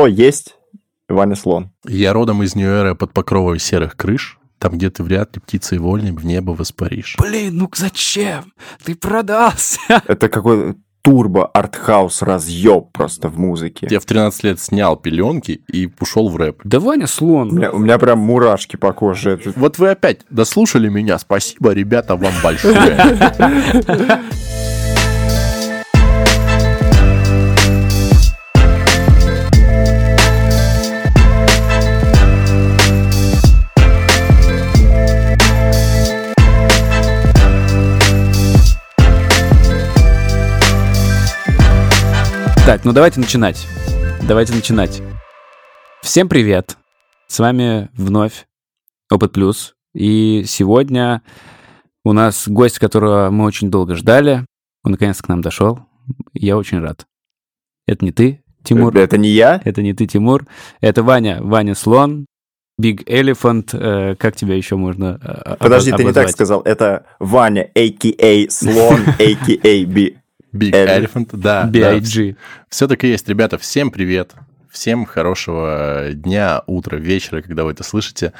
кто есть Ваня Слон? Я родом из Нью-Эра под покровой серых крыш. Там, где ты вряд ли птицей вольной в небо воспаришь. Блин, ну зачем? Ты продался. Это какой турбо артхаус разъеб просто в музыке. Я в 13 лет снял пеленки и ушел в рэп. Да Ваня У слон. меня, у меня прям мурашки по коже. Это- Вот вы опять дослушали меня. Спасибо, ребята, вам большое. Так, ну давайте начинать. Давайте начинать. Всем привет. С вами вновь Опыт Плюс. И сегодня у нас гость, которого мы очень долго ждали. Он наконец к нам дошел. Я очень рад. Это не ты, Тимур. Это не я? Это не ты, Тимур. Это Ваня. Ваня Слон. Big Elephant. э, как тебя еще можно э, Подожди, обоз- ты не так обозвать? сказал. Это Ваня, а.к.а. Слон, а.к.а. Би. Big. Elephant, да. B.I.G. Все так и есть. Ребята, всем привет. Всем хорошего дня, утра, вечера, когда вы это слышите.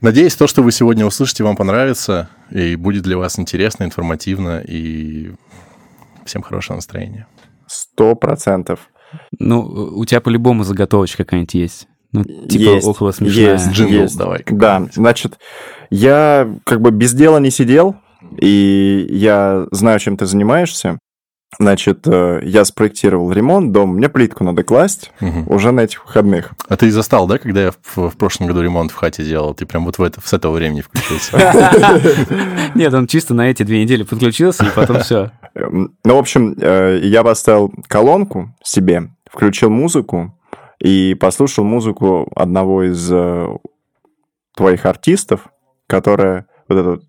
Надеюсь, то, что вы сегодня услышите, вам понравится и будет для вас интересно, информативно и всем хорошего настроения. Сто процентов. Ну, у тебя по-любому заготовочка какая-нибудь есть. Ну, типа Есть, около смешная. есть. Джингл давай. Да, значит, я как бы без дела не сидел, и я знаю, чем ты занимаешься. Значит, э, я спроектировал ремонт дома, мне плитку надо класть Мгм. уже на этих выходных. А ты застал, да, когда я в, в прошлом году ремонт в хате делал? Ты прям вот в это, с этого времени включился. Нет, он чисто на эти две недели подключился, и потом все. Эм, Ну, в общем, э, я поставил колонку себе, включил музыку и послушал музыку одного из э, твоих артистов, которая вот этот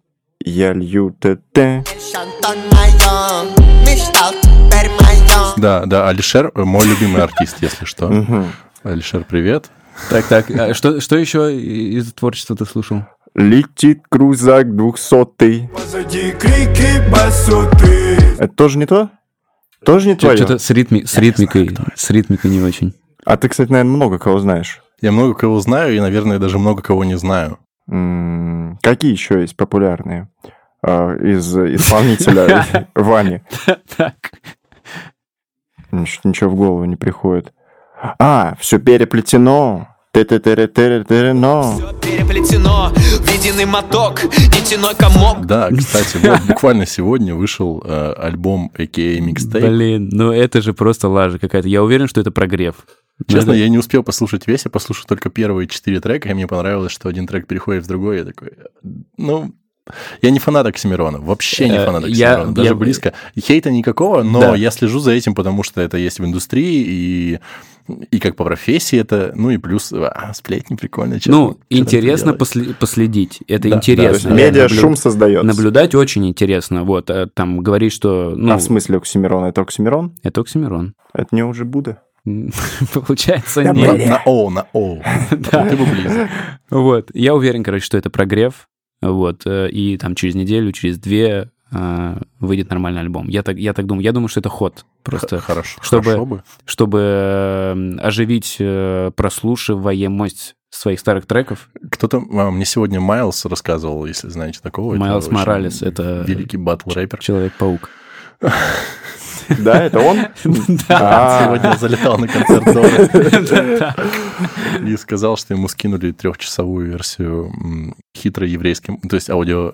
«Я лью т-т». Да, да, Алишер мой любимый артист, если что. Алишер, привет. Так, так, а что, что еще из творчества ты слушал? Летит крузак двухсотый. Позади крики басоты Это тоже не то? Тоже не твое? Что-то с, ритми, с ритмикой, с ритмикой не очень. А ты, кстати, наверное, много кого знаешь. Я много кого знаю и, наверное, даже много кого не знаю. М, Какие еще есть популярные из исполнителя Вани? Ничего в голову не приходит. А, все переплетено. Т-т-т-т-т-т-но. Переплетено в единый моток, нитяной комок Да, кстати, вот буквально сегодня вышел э, альбом AKA Mixtape. блин, ну это же просто лажа какая-то. Я уверен, что это прогрев. Честно, это- я не успел послушать весь, я послушал только первые четыре трека, и мне понравилось, что один трек переходит в другой. Я такой, ну, я не фанат Оксимирона, вообще не Э, фанат я- Оксимирона, даже я- близко. Хейта никакого, но Да. я слежу за этим, потому что это есть в индустрии, и, и как по профессии это, ну и плюс а, сплетни прикольно. честно. Ну, интересно после- последить. Это Да, интересно. медиа Наблю- шум создает. Наблюдать очень интересно. Вот, э, там говорить, что... Ну, А в смысле Оксимирон? Это Оксимирон? это Оксимирон. Это не уже Будда? Получается, Да, нет. На О, на О. Да. Ты бы близок. Вот. Я уверен, короче, что это прогрев. Вот. э, И там через неделю, через две э, выйдет нормальный альбом. Я так, я так думаю. Я думаю, что это ход. Просто Хорошо, чтобы- хорошо бы. чтобы э, оживить э, прослушиваемость своих старых треков. Кто-то, а, мне сегодня Майлз рассказывал, если знаете такого. Майлз Моралес, это- Великий батл-рэпер. Человек-паук. Да, это он? Да. А, Сегодня залетал на концерт Доры. И сказал, что ему скинули трехчасовую версию хитрой еврейской, то есть аудио,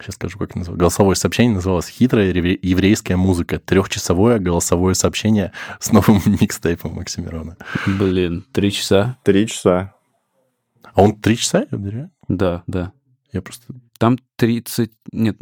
сейчас скажу, как называлось, голосовое сообщение называлось «Хитрая еврейская музыка». Трехчасовое голосовое сообщение с новым микстейпом Максимирона. Блин, три часа. Три часа. А он три часа? реально? Да, да. Я просто... Там 30... Нет,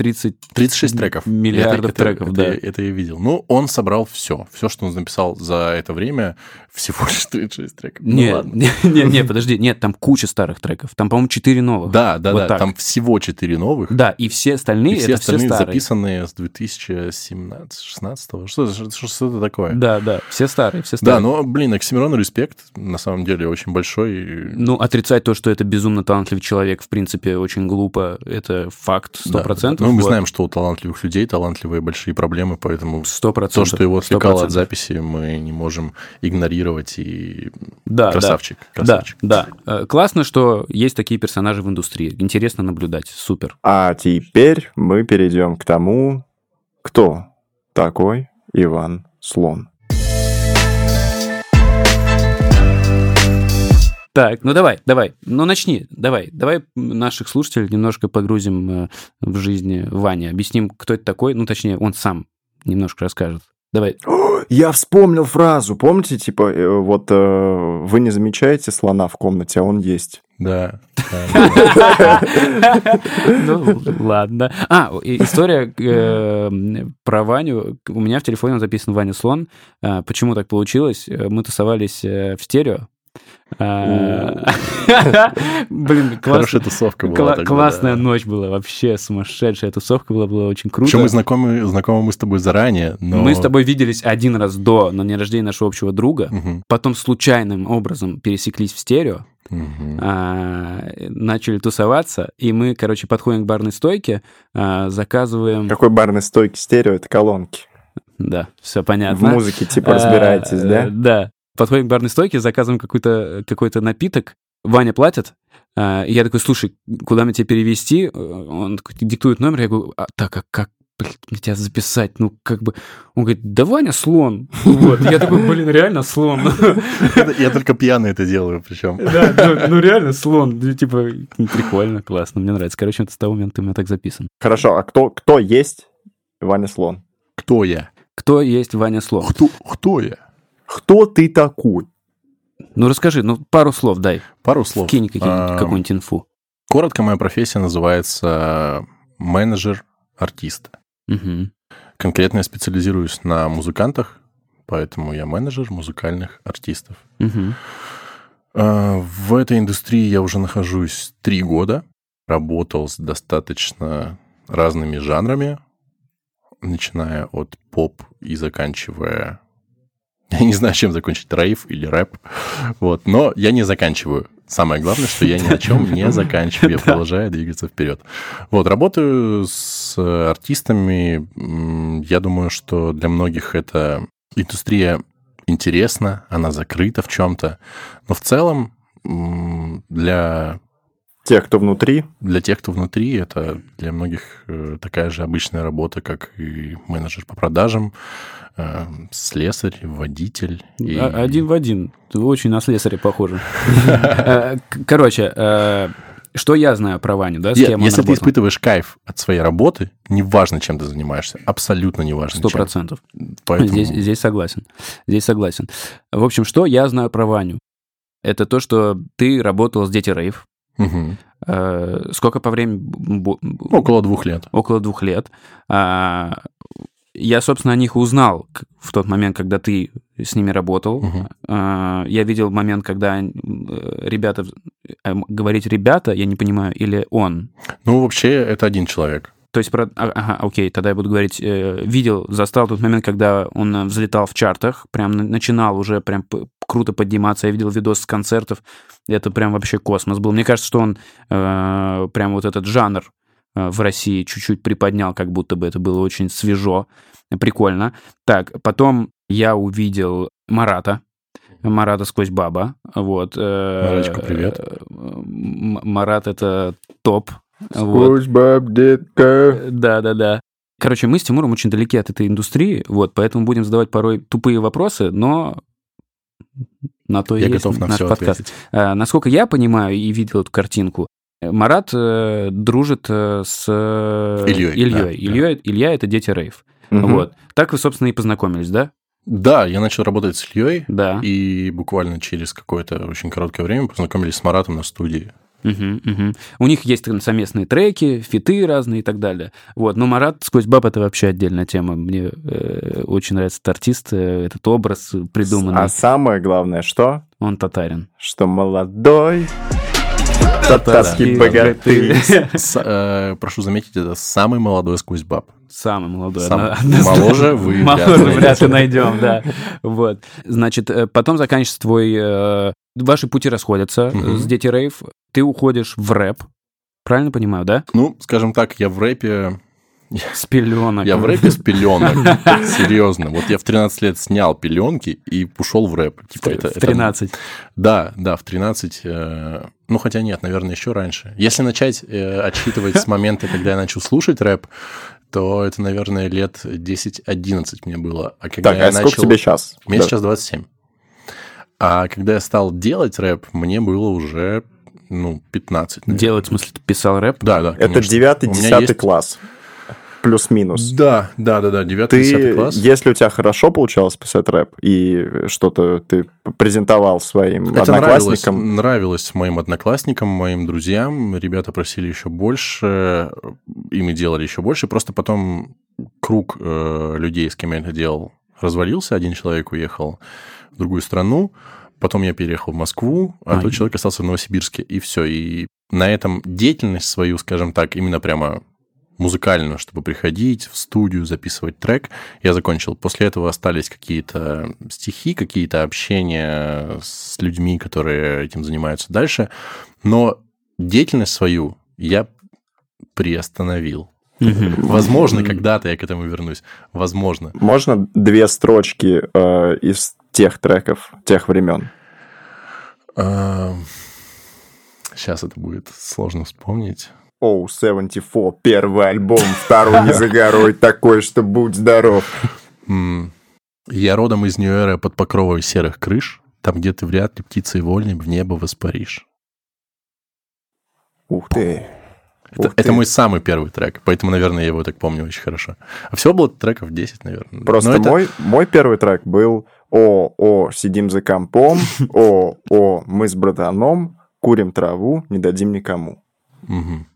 30... 36 треков. Миллиардов Это- это- треков, это, да. Это я видел. Ну, он собрал все. Все, что он написал за это время, всего лишь 36 треков. Ну, Не, ладно. не, не, не, подожди, нет, там куча старых треков. Там, по-моему, четыре новых. Да, да, Вот да. так. Там всего 4 новых. Да, и все остальные, И все это все остальные старые. записанные с 2017-16. Что, что, что-то такое. Да, да, все старые, все Да, старые. но, блин, Оксимирону респект, на самом деле, очень большой. Ну, отрицать то, что это безумно талантливый человек, в принципе, очень глупо. Это факт, сто Да, процентов. да. Ну, мы Вот. знаем, что у талантливых людей талантливые большие проблемы, поэтому Сто то, процентов. что его отвлекало от процентов. записи, мы не можем игнорировать. И Да, красавчик, да, красавчик. да, да. Э, Классно, что есть такие персонажи в индустрии. Интересно наблюдать. Супер. А теперь мы перейдем к тому, кто такой Иван Слон. Так, ну давай, давай, ну начни, давай, давай наших слушателей немножко погрузим э, в жизнь Вани, объясним, кто это такой, ну точнее, он сам немножко расскажет. Давай. Я вспомнил фразу, помните, типа, э, вот э, вы не замечаете слона в комнате, а он есть. Да. Ну, ладно. А, история про Ваню. У меня в телефоне записан Ваня Слон. А, Почему так получилось? Мы тусовались в стерео. Блин, Хорошая тусовка была классная ночь была, вообще сумасшедшая тусовка была, была очень круто. Причем мы знакомы, знакомы мы с тобой заранее, но... Мы с тобой виделись один раз до, на день рождения нашего общего друга, потом случайным образом пересеклись в стерео, а, начали тусоваться, и мы, короче, подходим к барной стойке, а, заказываем... Какой барной стойки стерео, это колонки. Да, все В понятно. музыке типа разбираетесь, А, да? Да. Подходим к барной стойке, заказываем какой-то какой напиток, Ваня платит, а, и я такой, слушай, куда мне тебе перевести? Он такой, диктует номер, я говорю, а, так, а как блин, мне тебя записать? Ну, как бы... Он говорит, да Ваня слон. Вот. Я такой, блин, реально слон. Я- только пьяный это делаю, причем. Да, ну, ну реально слон. Ну, Типа, прикольно, классно, мне нравится. Короче, это с того момента у меня так записан. Хорошо, а кто, кто есть Ваня Слон? Кто я? Кто есть Ваня слон? Кто, кто я? Кто ты такой? Ну, расскажи, ну, пару слов дай. Пару слов. Кинь А, какую-нибудь инфу. Коротко, моя профессия называется менеджер артиста. Мгм. Конкретно я специализируюсь на музыкантах, поэтому я менеджер музыкальных артистов. А, В этой индустрии я уже нахожусь три года. Работал с достаточно разными жанрами, начиная от поп и заканчивая... Я не знаю, чем закончить, рейв или рэп. Вот. Но я не заканчиваю. Самое главное, что я ни о чем не заканчиваю. Я продолжаю двигаться вперед. Вот, работаю с артистами. Я думаю, что для многих эта индустрия интересна, она закрыта в чем-то. Но в целом для Те, кто внутри? для тех, кто внутри, это для многих э, такая же обычная работа, как и менеджер по продажам, э, слесарь, водитель. и- А- Один в один. Ты очень на слесаря похоже. Э, Короче, что я знаю про Ваню, да, с кем Если ты испытываешь кайф от своей работы, неважно, чем ты занимаешься, абсолютно неважно, Сто чем. процентов. Здесь, здесь согласен. Здесь согласен. В общем, что я знаю про Ваню? Это то, что ты работал с Дети Рейв. Э, Сколько по времени? около двух лет. около двух лет. А, Я, собственно, о них узнал в тот момент, когда ты с ними работал. А, Я видел момент, когда э, ребята... э, Говорить «ребята» я не понимаю, или «он». Ну, вообще, это один человек. То есть, про... а- ага, окей, тогда я буду говорить, э, видел, застал тот момент, когда он э, взлетал в чартах, прям на- начинал уже прям круто подниматься. Я видел видос с концертов, это прям вообще космос был. Мне кажется, что он э, прям вот этот жанр э, в России чуть-чуть приподнял, как будто бы это было очень свежо, прикольно. Так, потом я увидел Марата, Марата сквозь баба, вот. Маратику, привет. Марат это топ. Вот. баб, детка. Да, да, да. Короче, мы с Тимуром очень далеки от этой индустрии, вот, поэтому будем задавать порой тупые вопросы, но на то Я есть готов на наш все подкаст. ответить. А, насколько я понимаю и видел эту картинку, Марат э, дружит э, с э, Ильей, Ильей. да, Илья, Илья это дети Рейв. Мгм. Вот. Так вы, собственно, и познакомились, да? Да, я начал работать с Ильей, Да. и буквально через какое-то очень короткое время познакомились с Маратом на студии. Мгм, мгм. У них есть там совместные треки, фиты разные и так далее. Вот. Но Марат сквозь баб это вообще отдельная тема. Мне э, очень нравится этот артист, э, этот образ придуманный. А самое главное, что? Он татарин. Что молодой татарский богатырь. Э, прошу заметить, это самый молодой сквозь баб. Самый молодой. Сам- Одно- моложе вы вряд ли Моложе вряд ли найдем, да. Вот. Значит, э, потом заканчивается твой... Ваши пути расходятся Мгм. с Дети Рейв. Ты уходишь в рэп. Правильно понимаю, да? Ну, скажем так, я в рэпе С пеленок. Я в рэпе с пеленок. Серьезно. Вот я в 13 лет снял пеленки и ушел в рэп. Типа, это, В это- 13. Да, да, в 13. э, ну, хотя нет, наверное, еще раньше. Если начать э, отсчитывать с момента, когда я начал слушать рэп, то это, наверное, лет 10-11 мне было. А когда Так, я а сколько начал... тебе сейчас? Мне сейчас 27. А когда я стал делать рэп, мне было уже, ну, 15. наверное. Делать, в смысле, ты писал рэп? Да, да, Это конечно. девятый, У меня десятый есть- класс. Плюс-минус. Да, да, да, да, 9 Ты, 10 класс. если у тебя хорошо получалось писать рэп, и что-то ты презентовал своим Это нравилось, одноклассникам, нравилось моим одноклассникам, моим друзьям. Ребята просили еще больше, ими делали еще больше. Просто потом круг э, людей, с кем я это делал, развалился. Один человек уехал другую страну. Потом я переехал в Москву, а Ай. тот человек остался в Новосибирске. И все. И на этом деятельность свою, скажем так, именно прямо музыкальную, чтобы приходить в студию, записывать трек, я закончил. После этого остались какие-то стихи, какие-то общения с людьми, которые этим занимаются дальше. Но деятельность свою я приостановил. Возможно, когда-то я к этому вернусь. Возможно. можно две строчки э, из тех треков, тех времен? Сейчас это будет сложно вспомнить. Оу, 74, первый альбом, второй не за горой, такой, что будь здоров. Я родом из Нью-Эра под покровой серых крыш, там, где ты вряд ли птицей вольной в небо воспаришь. Ух ты. Это, Ух это ты. мой самый первый трек, поэтому, наверное, я его так помню очень хорошо. А всего было треков 10, наверное. Просто Но это- мой, мой первый трек был «О, о, сидим за компом, о, о, мы с братаном, курим траву, не дадим никому». Мгм.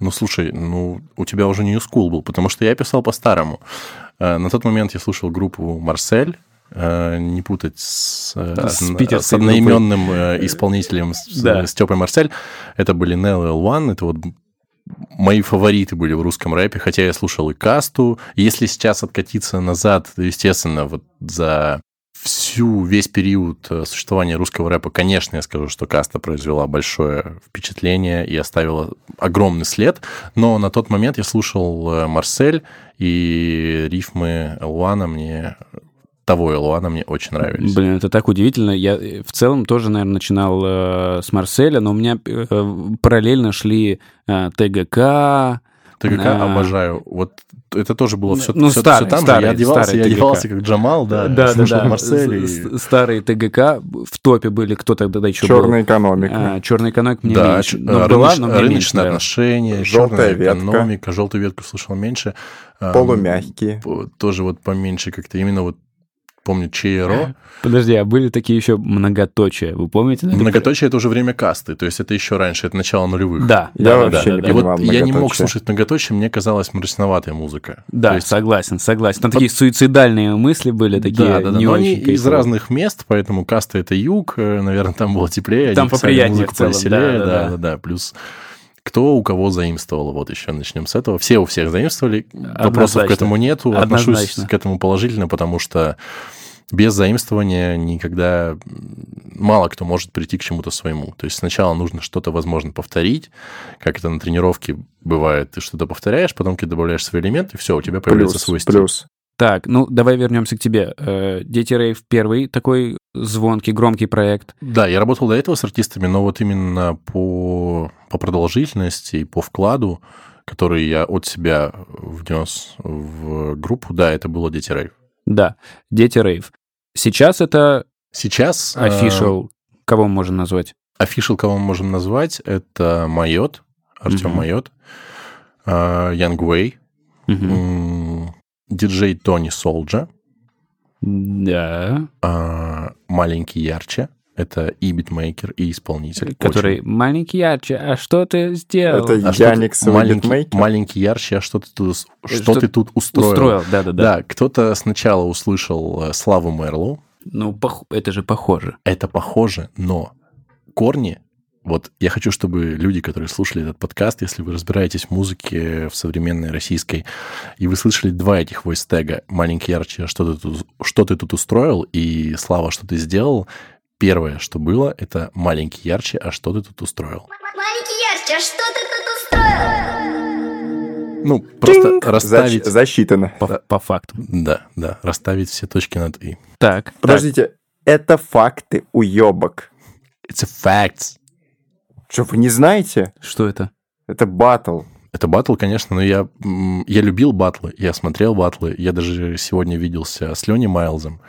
Ну, слушай, ну, у тебя уже New School был, потому что я писал по-старому. Э, На тот момент я слушал группу «Марсель», э, не путать с, э, С питерской с одноименным э, исполнителем с- Да. Степой Марсель. Это были Nell и L1, это вот мои фавориты были в русском рэпе, хотя я слушал и Касту. Если сейчас откатиться назад, то, естественно, вот за всю, весь период э, существования русского рэпа, конечно, я скажу, что Каста произвела большое впечатление и оставила огромный след, но на тот момент я слушал э, Марсель, и рифмы Элвана мне, того Элвана мне очень нравились. Блин, это так удивительно. Я э, в целом тоже, наверное, начинал э, с Марселя, но у меня э, параллельно шли э, ТГК. ТГК А. обожаю. Вот это тоже было все, Ну, старый, там же. старый, Я одевался, старый я ТГК. одевался как Джамал, да, да, да, слушал да. Марсель. и- Старые ТГК в топе были. Кто тогда еще Черная экономика. был? черная экономика мне Да, меньше. ч- Ну, а, была, но мне меньше рыночные нравилось. отношения, Желтая ветка. экономика, желтую ветку слушал меньше. А, Полумягкие. Тоже вот поменьше как-то. Именно вот помню ЧРО. Подожди, а были такие еще многоточия? Вы помните? Это- Многоточие это уже время касты, то есть это еще раньше, это начало нулевых. Да, Я да, вообще да, не И вот я не мог слушать многоточие, мне казалась мрачноватая музыка. Да, То есть согласен, согласен. Там такие суицидальные мысли были, такие да, да, да. не Но очень они из разных мест, поэтому каста это юг, э, наверное, там было теплее. Там они писали поприятнее в целом, повеселее, да, да, да, да. да, да. Плюс кто у кого заимствовал, вот еще начнем с этого. Все у всех заимствовали, вопросов Однозначно. к этому нету. Отношусь Однозначно. к этому положительно, потому что без заимствования никогда мало кто может прийти к чему-то своему. То есть сначала нужно что-то, возможно, повторить, как это на тренировке бывает. Ты что-то повторяешь, потом ты добавляешь свой элемент, и все, у тебя появляется Плюс, свой стиль. плюс. Так, ну давай вернемся к тебе. Э, Дети Рейв первый такой звонкий, громкий проект. Да, я работал до этого с артистами, но вот именно по, по продолжительности и по вкладу, который я от себя внес в группу, да, это было Дети Рейв. Да, Дети Рейв. Сейчас это Сейчас... э, official. Кого мы можем назвать? Official, кого мы можем назвать, это Mayot, Артем Мгм. Майот, э, Yungway, Мгм. м, диджей Tony Soulja, Да. э, Маленький Ярче, это и битмейкер, и исполнитель. Который Очень маленький ярче. А что ты сделал? Это А Яниксовый маленький, битмейкер? маленький ярче, а что ты тут, что Что ты тут устроил? Устроил, да-да-да. Да, кто-то сначала услышал э, Славу Мэрлоу. Ну, пох- это же похоже. Это похоже, но корни... Вот я хочу, чтобы люди, которые слушали этот подкаст, если вы разбираетесь в музыке, в современной российской, и вы слышали два этих войс-тега «Маленький ярче, а что ты, тут, что ты тут устроил?» и «Слава, что ты сделал», первое, что было, это «Маленький ярче, а что ты тут устроил?» Маленький ярче, а что ты тут устроил? Ну, просто Тинг! расставить... Защ- засчитано. По, по факту. Да, да, расставить все точки над «и». Так. Подождите, это факты, уебок. It's a facts. Что, вы не знаете? Что это? Это батл. Это батл, конечно, но я, я любил батлы, я смотрел батлы, я даже сегодня виделся с Леней Майлзом,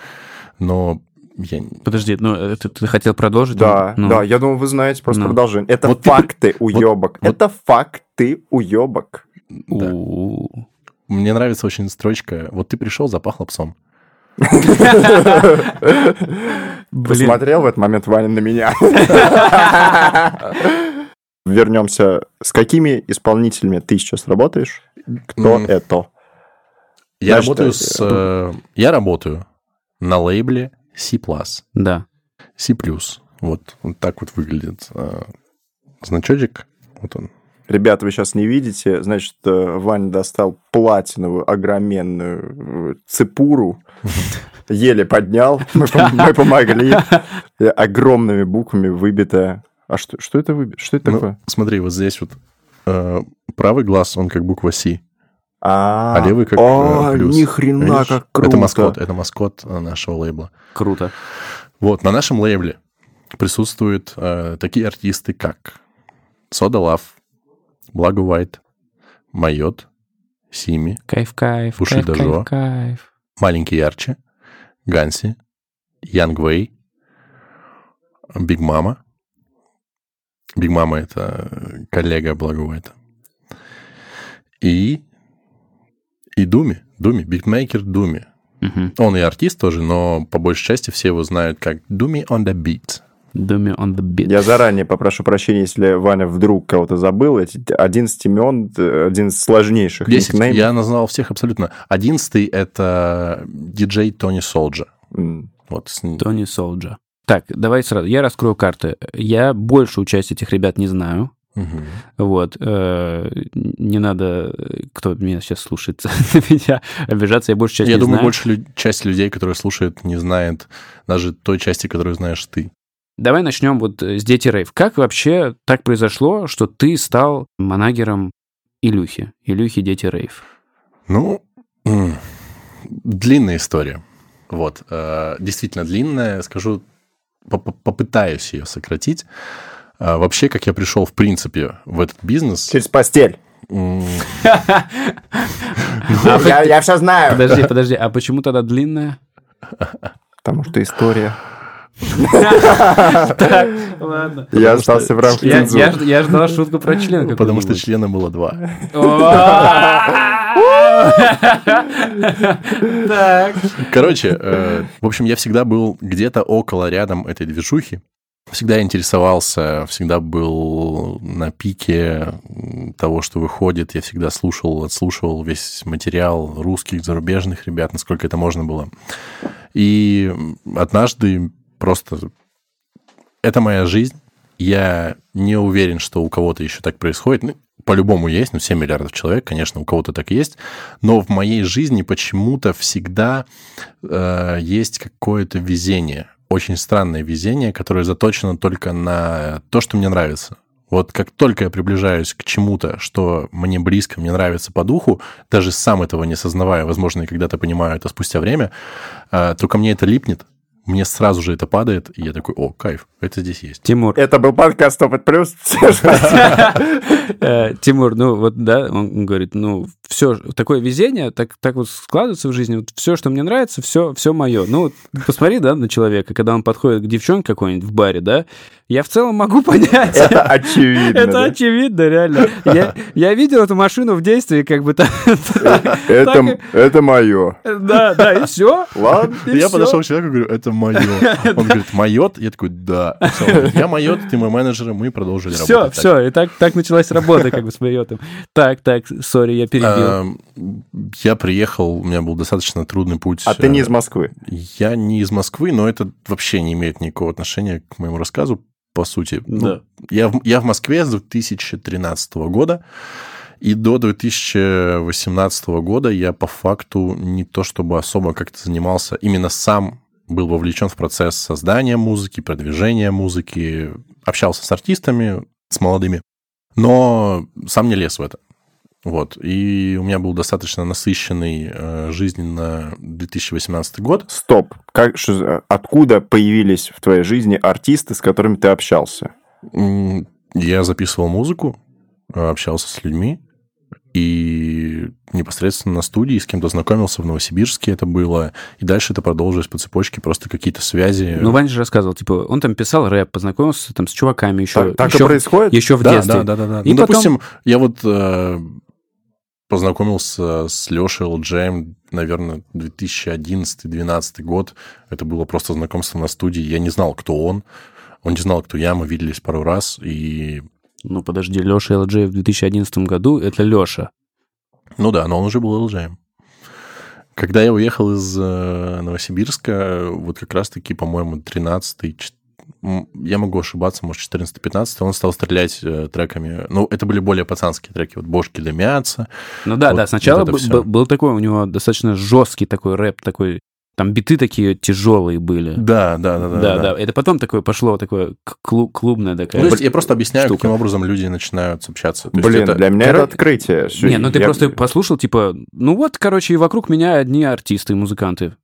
но я... Подожди, ну это ты хотел продолжить? Да, Ну, да, я думал, вы знаете просто Ну. продолжение. Это Вот ты факты, уебок. вот- Это факты, уебок. да. у- Мне нравится очень строчка «Вот ты пришел, запахло псом». Посмотрел в этот момент Ваня на меня. Вернемся. С какими исполнителями ты сейчас работаешь? Кто это? Я работаю с... э, Я работаю на лейбле C++, да. C++. Вот, вот так вот выглядит э, значочек. Вот он. Ребята, вы сейчас не видите, значит, э, Ваня достал платиновую огроменную э, цепуру, еле поднял, мы, пом- мы помогли, огромными буквами выбитая. А что, что это выбито? Что это Ну, такое? смотри, вот здесь вот э, правый глаз, он как буква C, А, а левый как О, э, плюс. ни хрена, Видишь? как круто. Это маскот, это маскот нашего лейбла. Круто. Вот, на нашем лейбле присутствуют э, такие артисты, как Soda Luv, Blago White, Mayot, Seemee, Кайф, кайф, Уши кайф, дожо. кайф, кайф. Маленький Ярче, Ганси, Yungway, Big Mama. Big Mama — это коллега Blago White. И... И Думи. Думи. Битмейкер Думи. Мгм. Он и артист тоже, но по большей части все его знают как Думи on the beat. Dummy on the beat. Я заранее попрошу прощения, если Ваня вдруг кого-то забыл. Эти 11 имен, один из сложнейших 10. никнеймов. Я назвал всех абсолютно. Одиннадцатый — это диджей Тони Солджа. М. Вот с ним- Тони Солджа. Так, давай сразу. Я раскрою карты. Я большую часть этих ребят не знаю. Мгм. Вот. э, Не надо, кто меня сейчас слушает, на меня обижаться. Я большую часть Я не думаю, знаю. больше лю- часть людей, которые слушают, не знает даже той части, которую знаешь ты. Давай начнем вот э, с Дети Рейв. Как вообще так произошло, что ты стал манагером Илюхи? Илюхи Дети Рейв. Ну, длинная история. Вот, э, действительно длинная. Скажу, поп- попытаюсь ее сократить. А, Вообще, как я пришел, в принципе, в этот бизнес... Через постель. я все знаю. Подожди, подожди, а почему тогда длинная? Потому что история. Ладно. Я остался в рамках Я, цензуры. ждал шутку про член. Потому что члена было два. Так. Короче, э, в общем, я всегда был где-то около, рядом этой движухи. Всегда интересовался, всегда был на пике того, что выходит. Я всегда слушал, отслушивал весь материал русских, зарубежных ребят, насколько это можно было. И однажды просто... Это моя жизнь. Я не уверен, что у кого-то еще так происходит. Ну, по-любому есть, ну, 7 миллиардов человек, конечно, у кого-то так есть. Но в моей жизни почему-то всегда э, есть какое-то везение. Очень странное везение, которое заточено только на то, что мне нравится. Вот как только я приближаюсь к чему-то, что мне близко, мне нравится по духу, даже сам этого не сознавая, возможно, и когда-то понимаю это спустя время, э, то ко мне это липнет, мне сразу же это падает, и я такой, о, кайф, это здесь есть. Тимур, Это был подкаст Опыт Плюс. э, Тимур, ну вот, да, он говорит, ну, все, такое везение, так, так вот складывается в жизни, вот все, что мне нравится, все, все мое. Ну, посмотри, да, на человека, когда он подходит к девчонке какой-нибудь в баре, да, я в целом могу понять. Это очевидно. Это очевидно, реально. Я, видел эту машину в действии, как бы так. Это, это мое. Да, да, и все. Ладно. я подошел к человеку и говорю, это мое. Он говорит, майот? Я такой, да. Я майот, ты мой менеджер, и мы продолжили Все, работать. так. все, и так, так началась работа, как бы с Майотом. Так, так, сори, я перебил. Эм, Я приехал, у меня был достаточно трудный путь. А ты не Э, из Москвы. Я не из Москвы, но это вообще не имеет никакого отношения к моему рассказу, по сути. Ну, Да. я, в, я в Москве с 2013 года, и до 2018 года я по факту не то чтобы особо как-то занимался, именно сам был вовлечен в процесс создания музыки, продвижения музыки, общался с артистами, с молодыми, но сам не лез в это. Вот. И у меня был достаточно насыщенный э, жизненно 2018 год. Стоп. Как, что- откуда появились в твоей жизни артисты, с которыми ты общался? Я записывал музыку, э, общался с людьми, и непосредственно на студии с кем-то знакомился в Новосибирске это было, и дальше это продолжилось по цепочке, просто какие-то связи. Ну, Ваня же рассказывал, типа, он там писал рэп, познакомился там с чуваками еще, Так, так и еще, происходит? еще в да, детстве. да, да, да, да. И ну, потом- допустим, я вот э, познакомился с Лешей LGM, наверное, 2011-2012 год. Это было просто знакомство на студии. Я не знал, кто он. Он не знал, кто я. Мы виделись пару раз. И, Ну, подожди, Леша LJ в 2011 году, это Леша. ну да, но он уже был LGM. Когда я уехал из э, Новосибирска, вот как раз-таки, по-моему, 13-й, чет- м, я могу ошибаться, может, 14-15, он стал стрелять э, треками. Ну, это были более пацанские треки. Вот «Бошки дымятся», Ну да, Вот- да, сначала вот б- был такой у него достаточно жесткий такой рэп, такой, там биты такие тяжелые были. Да, да, да, да. Да, да, Это потом такое пошло, такое к- клу- клубное такая. Ну, то есть я просто объясняю, штука. каким образом люди начинают общаться. То Блин, это- для меня Коро- это открытие. Не, ну ты я- просто послушал, типа, ну вот, короче, и вокруг меня одни артисты, музыканты.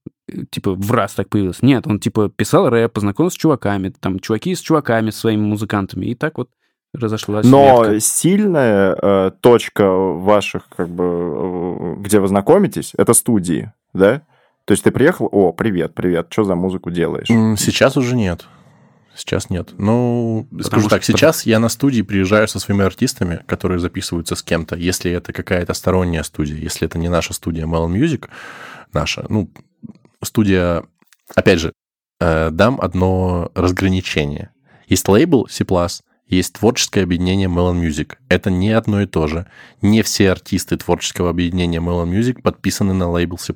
Типа, в раз так появилось. Нет, он, типа, писал рэп, познакомился с чуваками, там, чуваки с чуваками, с своими музыкантами, и так вот разошлась Но ветка. сильная э, точка ваших, как бы, э, где вы знакомитесь, это студии, да? То есть ты приехал, о, привет, привет, что за музыку делаешь? Сейчас уже нет. Сейчас нет. Ну, скажу что- так, сейчас я на студии приезжаю со своими артистами, которые записываются с кем-то. Если это какая-то сторонняя студия, если это не наша студия Melon Music, наша, ну, студия, опять же, э, дам одно разграничение. Есть лейбл C++, есть творческое объединение Melon Music. Это не одно и то же. Не все артисты творческого объединения Melon Music подписаны на лейбл C++.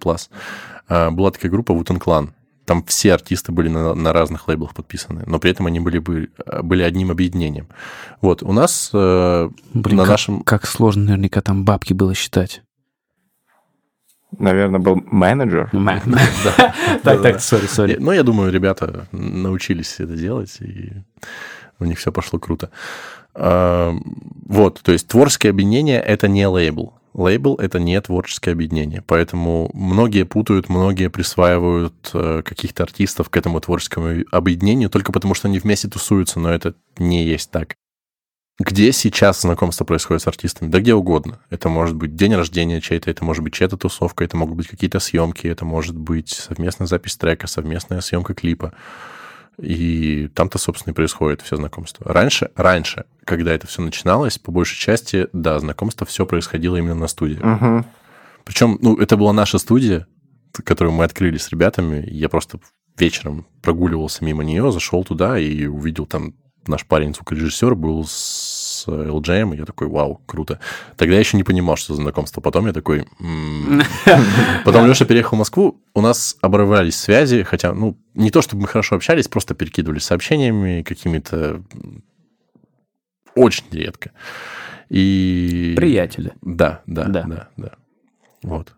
Э, Была такая группа Wooten Clan. Там все артисты были на, на разных лейблах подписаны, но при этом они были, бы- были одним объединением. Вот, у нас э, Блин, на как, нашем... как сложно наверняка там бабки было считать. Наверное, был менеджер. Так, так, сори, сори. Ну, я думаю, ребята научились это делать, и у них все пошло круто. А, Вот, то есть творческое объединение – это не лейбл. Лейбл – это не творческое объединение. Поэтому многие путают, многие присваивают э, каких-то артистов к этому творческому объединению только потому, что они вместе тусуются, но это не есть так. Где сейчас знакомство происходит с артистами? Да где угодно. Это может быть день рождения чей-то, это может быть чья-то тусовка, это могут быть какие-то съемки, это может быть совместная запись трека, совместная съемка клипа. И там-то, собственно, и происходит все знакомство. Раньше, раньше, когда это все начиналось, по большей части, да, знакомство все происходило именно на студии. Мгм. Причем, ну, это была наша студия, которую мы открыли с ребятами. Я просто вечером прогуливался мимо нее, зашел туда и увидел там наш парень звукорежиссер был с LGM, и я такой, вау, круто. Тогда я еще не понимал, что за знакомство. Потом я такой... Потом Леша переехал в Москву, у нас обрывались связи, хотя, ну, не то чтобы мы хорошо общались, просто перекидывались сообщениями какими-то очень редко. И... Приятели. Да, да, Да. да, да, Вот.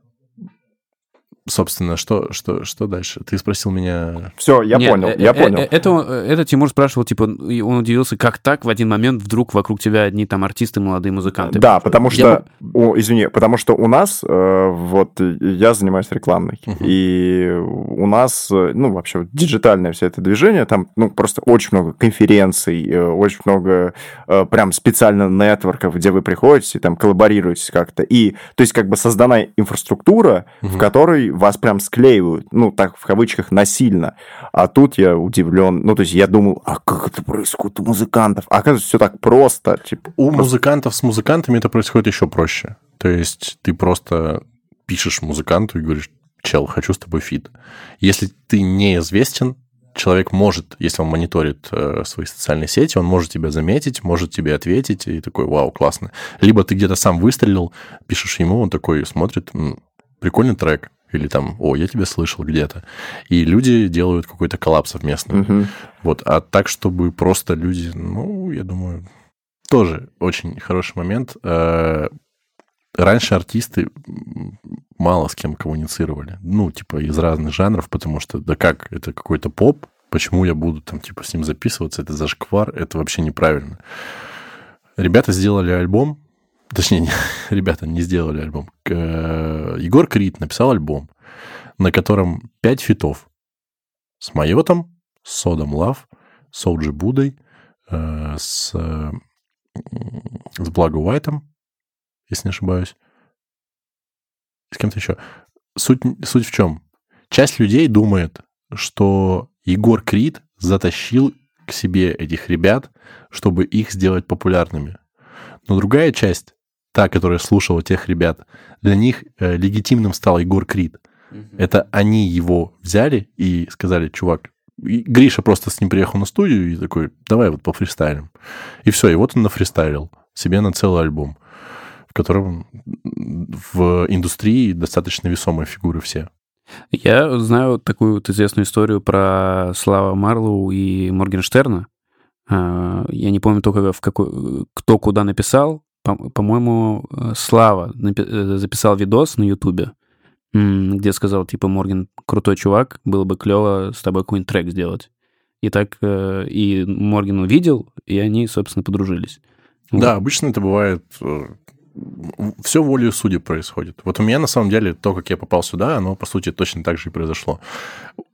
Собственно, что, что, что дальше? Ты спросил меня... Все, я Нет, понял, э, я э, понял. э, Это, он- это Тимур спрашивал, типа, и он удивился, как так в один момент вдруг вокруг тебя одни там артисты, молодые музыканты. Да, потому Я что, о, извини, потому что у нас, э, вот э, я занимаюсь рекламой, Мгм. и у нас, э, ну, вообще, диджитальное все это движение, там, ну, просто очень много конференций, э, очень много э, прям специально нетворков, где вы приходите, там, коллаборируетесь как-то, и, то есть, как бы создана инфраструктура, в Мгм. которой вас прям склеивают, ну, так, в кавычках, насильно, а тут я удивлен, ну, то есть, я думал, а как это происходит у музыкантов? А оказывается, все так просто, типа, У просто- музыкантов с музыкантами это происходит еще проще. То есть ты просто пишешь музыканту и говоришь, чел, хочу с тобой feat. Если ты неизвестен, человек может, если он мониторит э, свои социальные сети, он может тебя заметить, может тебе ответить, и такой, вау, классно. Либо ты где-то сам выстрелил, пишешь ему, он такой смотрит, «М, прикольный трек, или там, о, я тебя слышал где-то. И люди делают какой-то коллапс совместный. Мгм. Вот, а так, чтобы просто люди, ну, я думаю, тоже очень хороший момент. Э, Раньше артисты мало с кем коммуницировали. Ну, типа, из разных жанров, потому что, да как, это какой-то поп, почему я буду там, типа, с ним записываться, это зашквар, это вообще неправильно. Ребята сделали альбом, точнее, не- ребята не сделали альбом. Э, Егор Крид написал альбом, на котором пять фитов. С Майотом, с Содом Лав, с Оуджи Будой, э, с, э, с Благо Уайтом, если не ошибаюсь. С кем-то еще. Суть, суть в чем? Часть людей думает, что Егор Крид затащил к себе этих ребят, чтобы их сделать популярными. Но другая часть, та, которая слушала тех ребят, для них э, легитимным стал Егор Крид. Это они его взяли и сказали, чувак, и Гриша просто с ним приехал на студию и такой, давай вот пофристайлим. И все, и вот он нафристайлил себе на целый альбом, в котором в индустрии достаточно весомые фигуры все. Я знаю такую вот известную историю про Слава Марлоу и Моргенштерна. А, Я не помню только, в какой, кто куда написал. По- По-моему, э, Слава э, записал видос на Ютубе, где сказал, типа, Морген крутой чувак, было бы клево с тобой какой-нибудь трек сделать. И так э, и Морген увидел, и они, собственно, подружились. Вот. Да, обычно это бывает... Все волею судеб происходит. Вот у меня, на самом деле, то, как я попал сюда, оно, по сути, точно так же и произошло.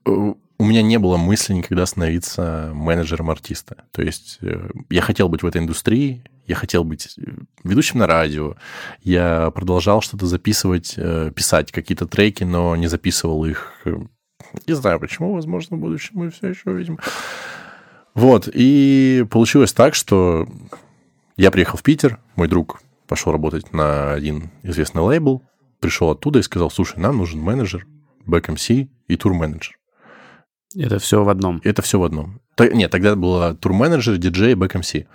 Э, У меня не было мысли никогда становиться менеджером артиста. То есть э, я хотел быть в этой индустрии, я хотел быть э, ведущим на радио, я продолжал что-то записывать, писать какие-то треки, но не записывал их. Не знаю почему, возможно, в будущем мы все еще увидим. Вот, и получилось так, что я приехал в Питер, мой друг пошел работать на один известный лейбл, пришел оттуда и сказал, слушай, нам нужен менеджер, back-MC и тур-менеджер. Это все в одном. Это все в одном. Т- Нет, тогда было тур-менеджер, диджей, back-MC.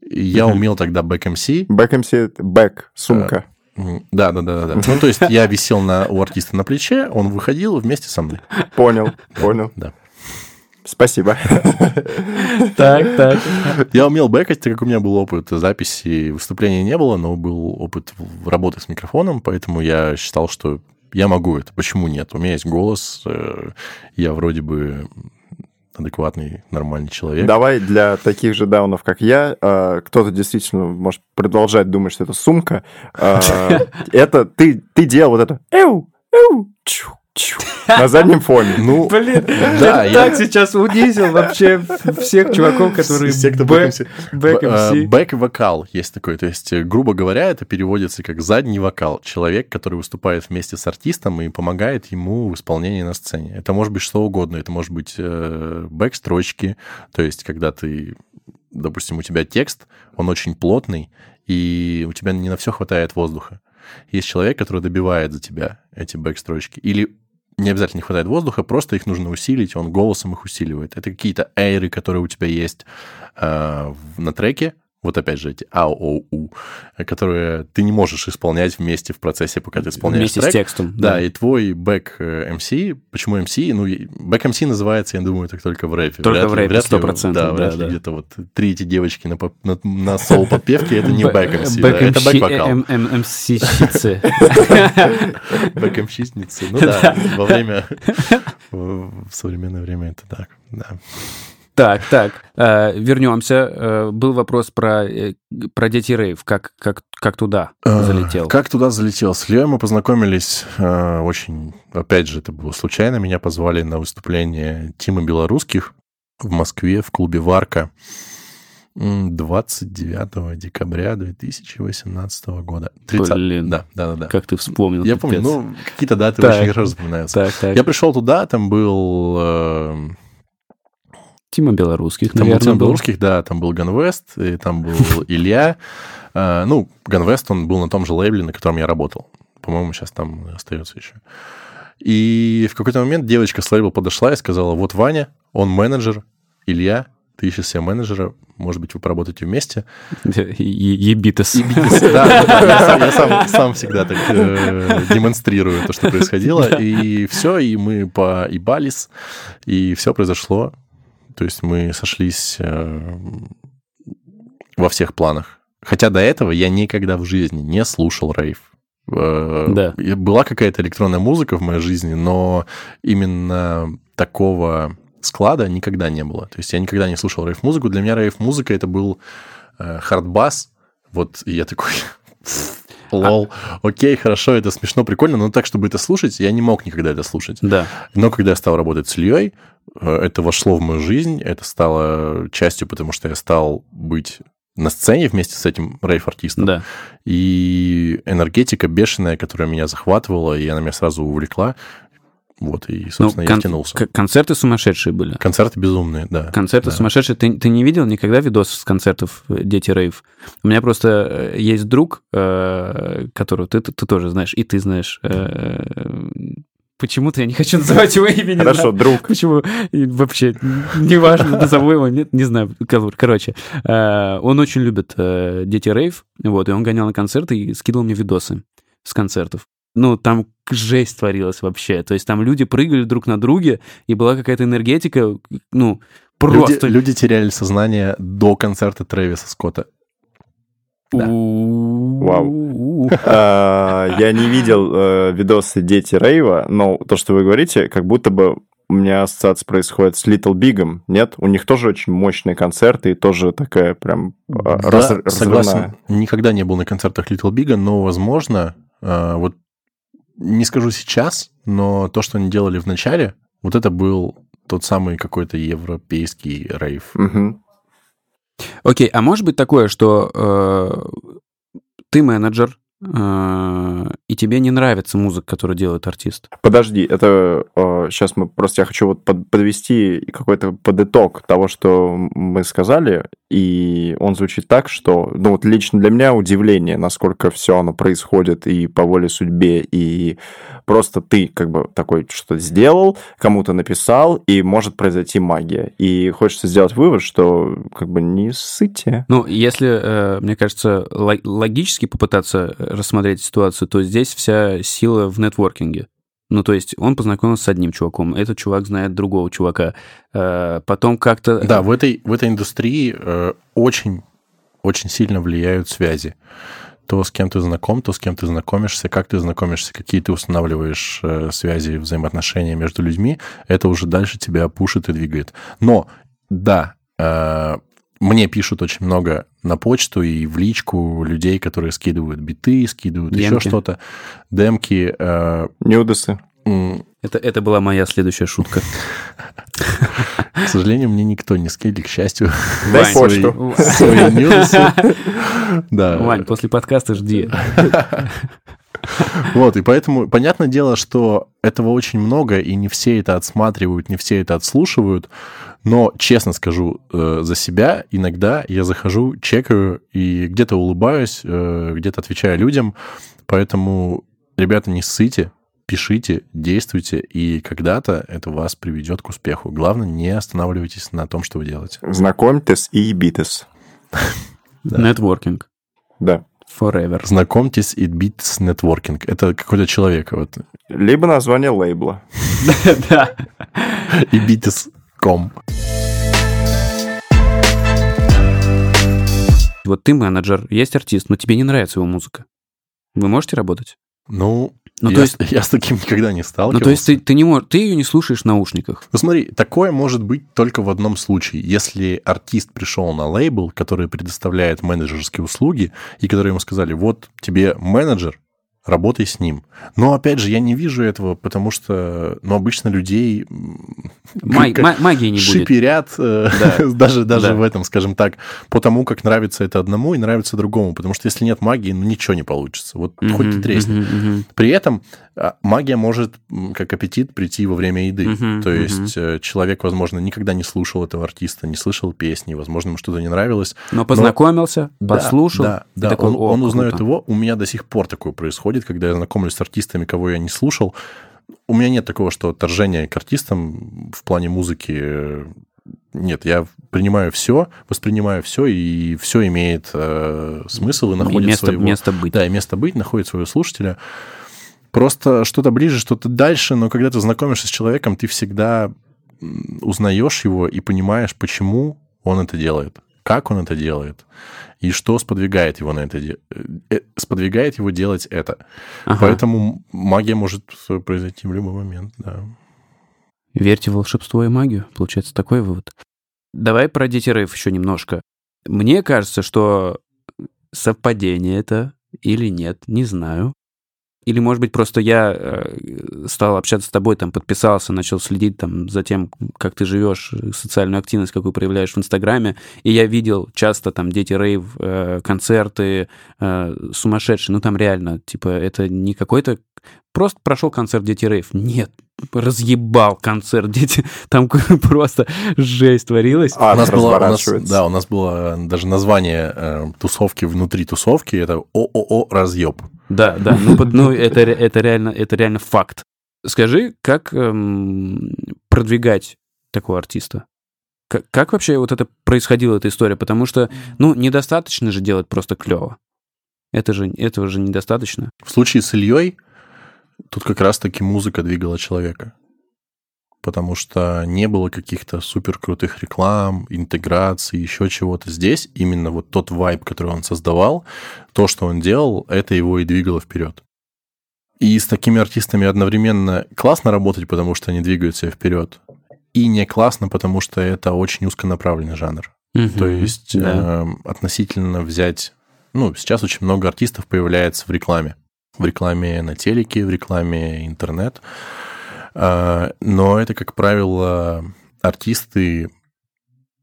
Я умел тогда back-MC. Backpack, сумка. Да, да, да, да. да. Ну, то есть я висел на, у артиста на плече, он выходил вместе со мной. Понял, понял. Да. Спасибо. Так, так. Я умел бэкать, так как у меня был опыт записи, выступления не было, но был опыт работы с микрофоном, поэтому я считал, что я могу это. Почему нет? У меня есть голос, э, я вроде бы адекватный, нормальный человек. Давай для таких же даунов, как я, э, кто-то действительно может продолжать думать, что это сумка. э, Это ты, ты делал вот это эу, эу, чу, чу, на заднем фоне. Ну, Блин, Да, я- так сейчас унизил вообще всех чуваков, которые все, кто бэк- бэк-МС. бэк-МС. Бэк-вокал есть такой. То есть, э, грубо говоря, это переводится как задний вокал. Человек, который выступает вместе с артистом и помогает ему в исполнении на сцене. Это может быть что угодно. Это может быть э, бэк-строчки. То есть, когда ты, допустим, у тебя текст, он очень плотный, и у тебя не на все хватает воздуха. Есть человек, который добивает за тебя эти бэк-строчки. Или не обязательно не хватает воздуха, просто их нужно усилить, он голосом их усиливает. Это какие-то эйры, которые у тебя есть э, на треке, вот опять же эти ау оу у которые ты не можешь исполнять вместе в процессе, пока ты исполняешь Вместе трек. с текстом. Да, и твой back э, MC, почему MC? Ну, и back MC называется, я думаю, так только в рэпе. Только Вряд в рэпе, ли- 100%, Да, да, вряд ли да. где-то вот три эти девочки на, на, на соул-подпевке, это не Бэ- back MC, да, это бэк-вокал. эм- эм- MC -щицы. back MC -сницы. Ну да, во время... В современное время это так, да. Так, так, э, вернемся. Э, Был вопрос про, э, про Дети Рейв. Как, как, как туда залетел? Как туда залетел? С Лео мы познакомились очень... Опять же, это было случайно. Меня позвали на выступление Тима Белорусских в Москве в клубе «Варка» м, 29 декабря 2018 года. 30... Блин. Да, да, да. да. Как ты вспомнил? Я помню, пипец. ну, какие-то даты Так. очень хорошо запоминаются. Так, так. Я пришел туда, там был... Тима Белорусских, Там был наверное, Тим был. Белорусских, да, там был Ганвест, и там был Илья. А, Ну, Ганвест, он был на том же лейбле, на котором я работал. По-моему, сейчас там остается еще. И в какой-то момент девочка с лейбла подошла и сказала, вот Ваня, он менеджер, Илья, ты ищешь себе менеджера, может быть, вы поработаете вместе. Ебитес. Да, да, да, я сам, я сам- сам всегда так э, демонстрирую то, что происходило. И все, и мы поебались, и все произошло. То есть мы сошлись э, во всех планах. Хотя до этого я никогда в жизни не слушал рейв. Э, Да. Была какая-то электронная музыка в моей жизни, но именно такого склада никогда не было. То есть я никогда не слушал рейв-музыку. Для меня рейв-музыка это был э, хардбас. Вот и я такой, Лол. Окей, хорошо, это смешно, прикольно, но так, чтобы это слушать, я не мог никогда это слушать. Да. Но когда я стал работать с Ильей, э, это вошло в мою жизнь, это стало частью, потому что я стал быть на сцене вместе с этим рейв-артистом. Да. И энергетика бешеная, которая меня захватывала, и она меня сразу увлекла. Вот, и, собственно, Ну, я к- концерты сумасшедшие были. Концерты безумные, да. Концерты Да. сумасшедшие. Ты, ты не видел никогда видос с концертов э, «Дети рейв»? У меня просто э, есть друг, э, которого ты, ты, ты тоже знаешь, и ты знаешь. Почему-то я не хочу называть его имя. не Хорошо, знаю. друг. Почему? И вообще, неважно, назову его, нет, не знаю. Кор- Короче, он очень любит «Дети рейв», вот, и он гонял на концерты и скидывал мне видосы с концертов. Ну, там жесть творилась вообще. То есть там люди прыгали друг на друге, и была какая-то энергетика, ну, просто... Люди, люди теряли сознание до концерта Трэвиса Скотта. Да. Вау. А, Я не видел э, видосы «Дети Рейва», но то, что вы говорите, как будто бы у меня ассоциация происходит с Little Big, нет? У них тоже очень мощные концерты и тоже такая прям а, Да, раз- согласен. Никогда не был на концертах Little Big, но, возможно, э, вот не скажу сейчас, но то, что они делали в начале, вот это был тот самый какой-то европейский рейв. Мгм. Окей, а может быть такое, что э, ты менеджер, и тебе не нравится музыка, которую делает артист? Подожди, это сейчас мы просто я хочу вот под- подвести какой-то подыток того, что мы сказали, и он звучит так, что, ну вот лично для меня удивление, насколько все оно происходит и по воле судьбе, и просто ты как бы такой что-то сделал, кому-то написал, и может произойти магия. И хочется сделать вывод, что как бы не ссыте. Ну, если, э, мне кажется, ло- логически попытаться рассмотреть ситуацию, то здесь вся сила в нетворкинге. Ну, то есть он познакомился с одним чуваком, этот чувак знает другого чувака. Э, потом как-то... Да, в этой, в этой индустрии э, очень, очень сильно влияют связи. То, с кем ты знаком, то, с кем ты знакомишься, как ты знакомишься, какие ты устанавливаешь э, связи, взаимоотношения между людьми, это уже дальше тебя пушит и двигает. Но, да, э, мне пишут очень много на почту и в личку людей, которые скидывают биты, скидывают еще Демки. что-то, демки. э, Нюдесы. Это, это была моя следующая шутка. к сожалению, мне никто не скидывал, к счастью. Дай свои- почту. свои. Да. Вань, после подкаста жди. Вот, и поэтому понятное дело, что этого очень много, и не все это отсматривают, не все это отслушивают. Но, честно скажу, э, за себя иногда я захожу, чекаю и где-то улыбаюсь, э, где-то отвечаю людям. Поэтому, ребята, не ссыте, пишите, действуйте, и когда-то это вас приведет к успеху. Главное, не останавливайтесь на том, что вы делаете. Знакомьтесь и ебитесь. Нетворкинг. Да. Forever. Знакомьтесь и Beats Networking. Это какой-то человек. Вот. Либо название лейбла. Да. И Beats.com. Вот ты менеджер, есть артист, но тебе не нравится его музыка. Вы можете работать? Ну, Ну, я, то есть- я с таким никогда не сталкивался. Ну, то есть ты, ты не можешь, ты ее не слушаешь в наушниках. Ну смотри, такое может быть только в одном случае. Если артист пришел на лейбл, который предоставляет менеджерские услуги, и которые ему сказали, вот тебе менеджер, работай с ним. Но, опять же, я не вижу этого, потому что, ну, обычно людей Маг- как- магии не будет. шиперят э, Да. даже, даже Да. в этом, скажем так, по тому, как нравится это одному и нравится другому. Потому что если нет магии, ну, ничего не получится. Вот хоть ты Мгм, тресни. мгм, мгм. При этом а, магия может, как аппетит, прийти во время еды. Мгм, То есть э, человек, возможно, никогда не слушал этого артиста, не слышал песни, возможно, ему что-то не нравилось. Но познакомился, Да, послушал. Да, и да, такой, он, «О, он узнает круто». его. У меня до сих пор такое происходит, когда я знакомлюсь с артистами, кого я не слушал. У меня нет такого, что отторжение к артистам в плане музыки. э, Нет, я принимаю все, воспринимаю все, и все имеет э, смысл и И находит место, своего... место быть. Да, и место быть, находит своего слушателя. Просто что-то ближе, что-то дальше, но когда ты знакомишься с человеком, ты всегда узнаешь его и понимаешь, почему он это делает, как он это делает, и что сподвигает его на это э, сподвигает его делать это. Ага. Поэтому магия может произойти в любой момент, да. Верьте в волшебство и магию. Получается такой вывод. Давай про Дети Рейв еще немножко. Мне кажется, что совпадение это или нет, не знаю. Или, может быть, просто я э, стал общаться с тобой, там, подписался, начал следить там за тем, как ты живешь, социальную активность, какую проявляешь в Инстаграме, и я видел часто там дети рейв, э, концерты э, сумасшедшие, ну там реально, типа, это не какой-то... Просто прошел концерт дети рейв. Нет, разъебал концерт дети, там просто жесть творилась. Ад у нас было, у нас, разворачивается. да, у нас было даже название э, тусовки внутри тусовки, это ООО «Разъеб». Да, да, ну, ну это, это, реально, это реально факт. Скажи, как эм, продвигать такого артиста? Как, как вообще вот это происходила, эта история? Потому что, ну, недостаточно же делать просто клево. Это же, этого же недостаточно. В случае с Ильей тут как раз-таки музыка двигала человека. Потому что не было каких-то супер крутых реклам, интеграций, еще чего-то. Здесь именно вот тот вайб, который он создавал, то, что он делал, это его и двигало вперед. И с такими артистами одновременно классно работать, потому что они двигают себя вперед, и не классно, потому что это очень узконаправленный жанр. То есть да. э, относительно взять... Ну, сейчас очень много артистов появляется в рекламе. В рекламе на телеке, в рекламе интернет. Но это, как правило, артисты...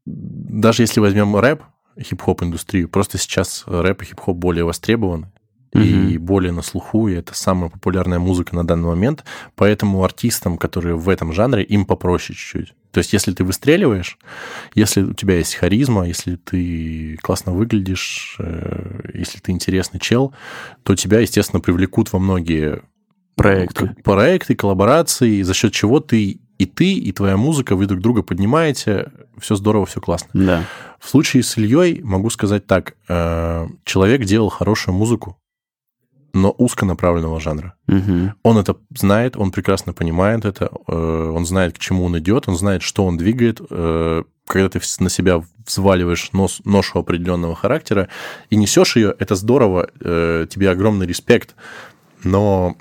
Даже если возьмем рэп, хип-хоп индустрию, просто сейчас рэп и хип-хоп более востребованы и более на слуху, и это самая популярная музыка на данный момент. Поэтому артистам, которые в этом жанре, им попроще чуть-чуть. То есть, если ты выстреливаешь, если у тебя есть харизма, если ты классно выглядишь, э, если ты интересный чел, то тебя, естественно, привлекут во многие Проекты. проекты, коллаборации, за счет чего ты и ты, и твоя музыка, вы друг друга поднимаете, все здорово, все классно. Да. В случае с Ильей могу сказать так. э, Человек делал хорошую музыку, но узконаправленного жанра. Мгм. Он это знает, он прекрасно понимает это, э, он знает, к чему он идет, он знает, что он двигает. э, Когда ты на себя взваливаешь нос, ношу определенного характера и несешь ее, это здорово, тебе огромный респект, но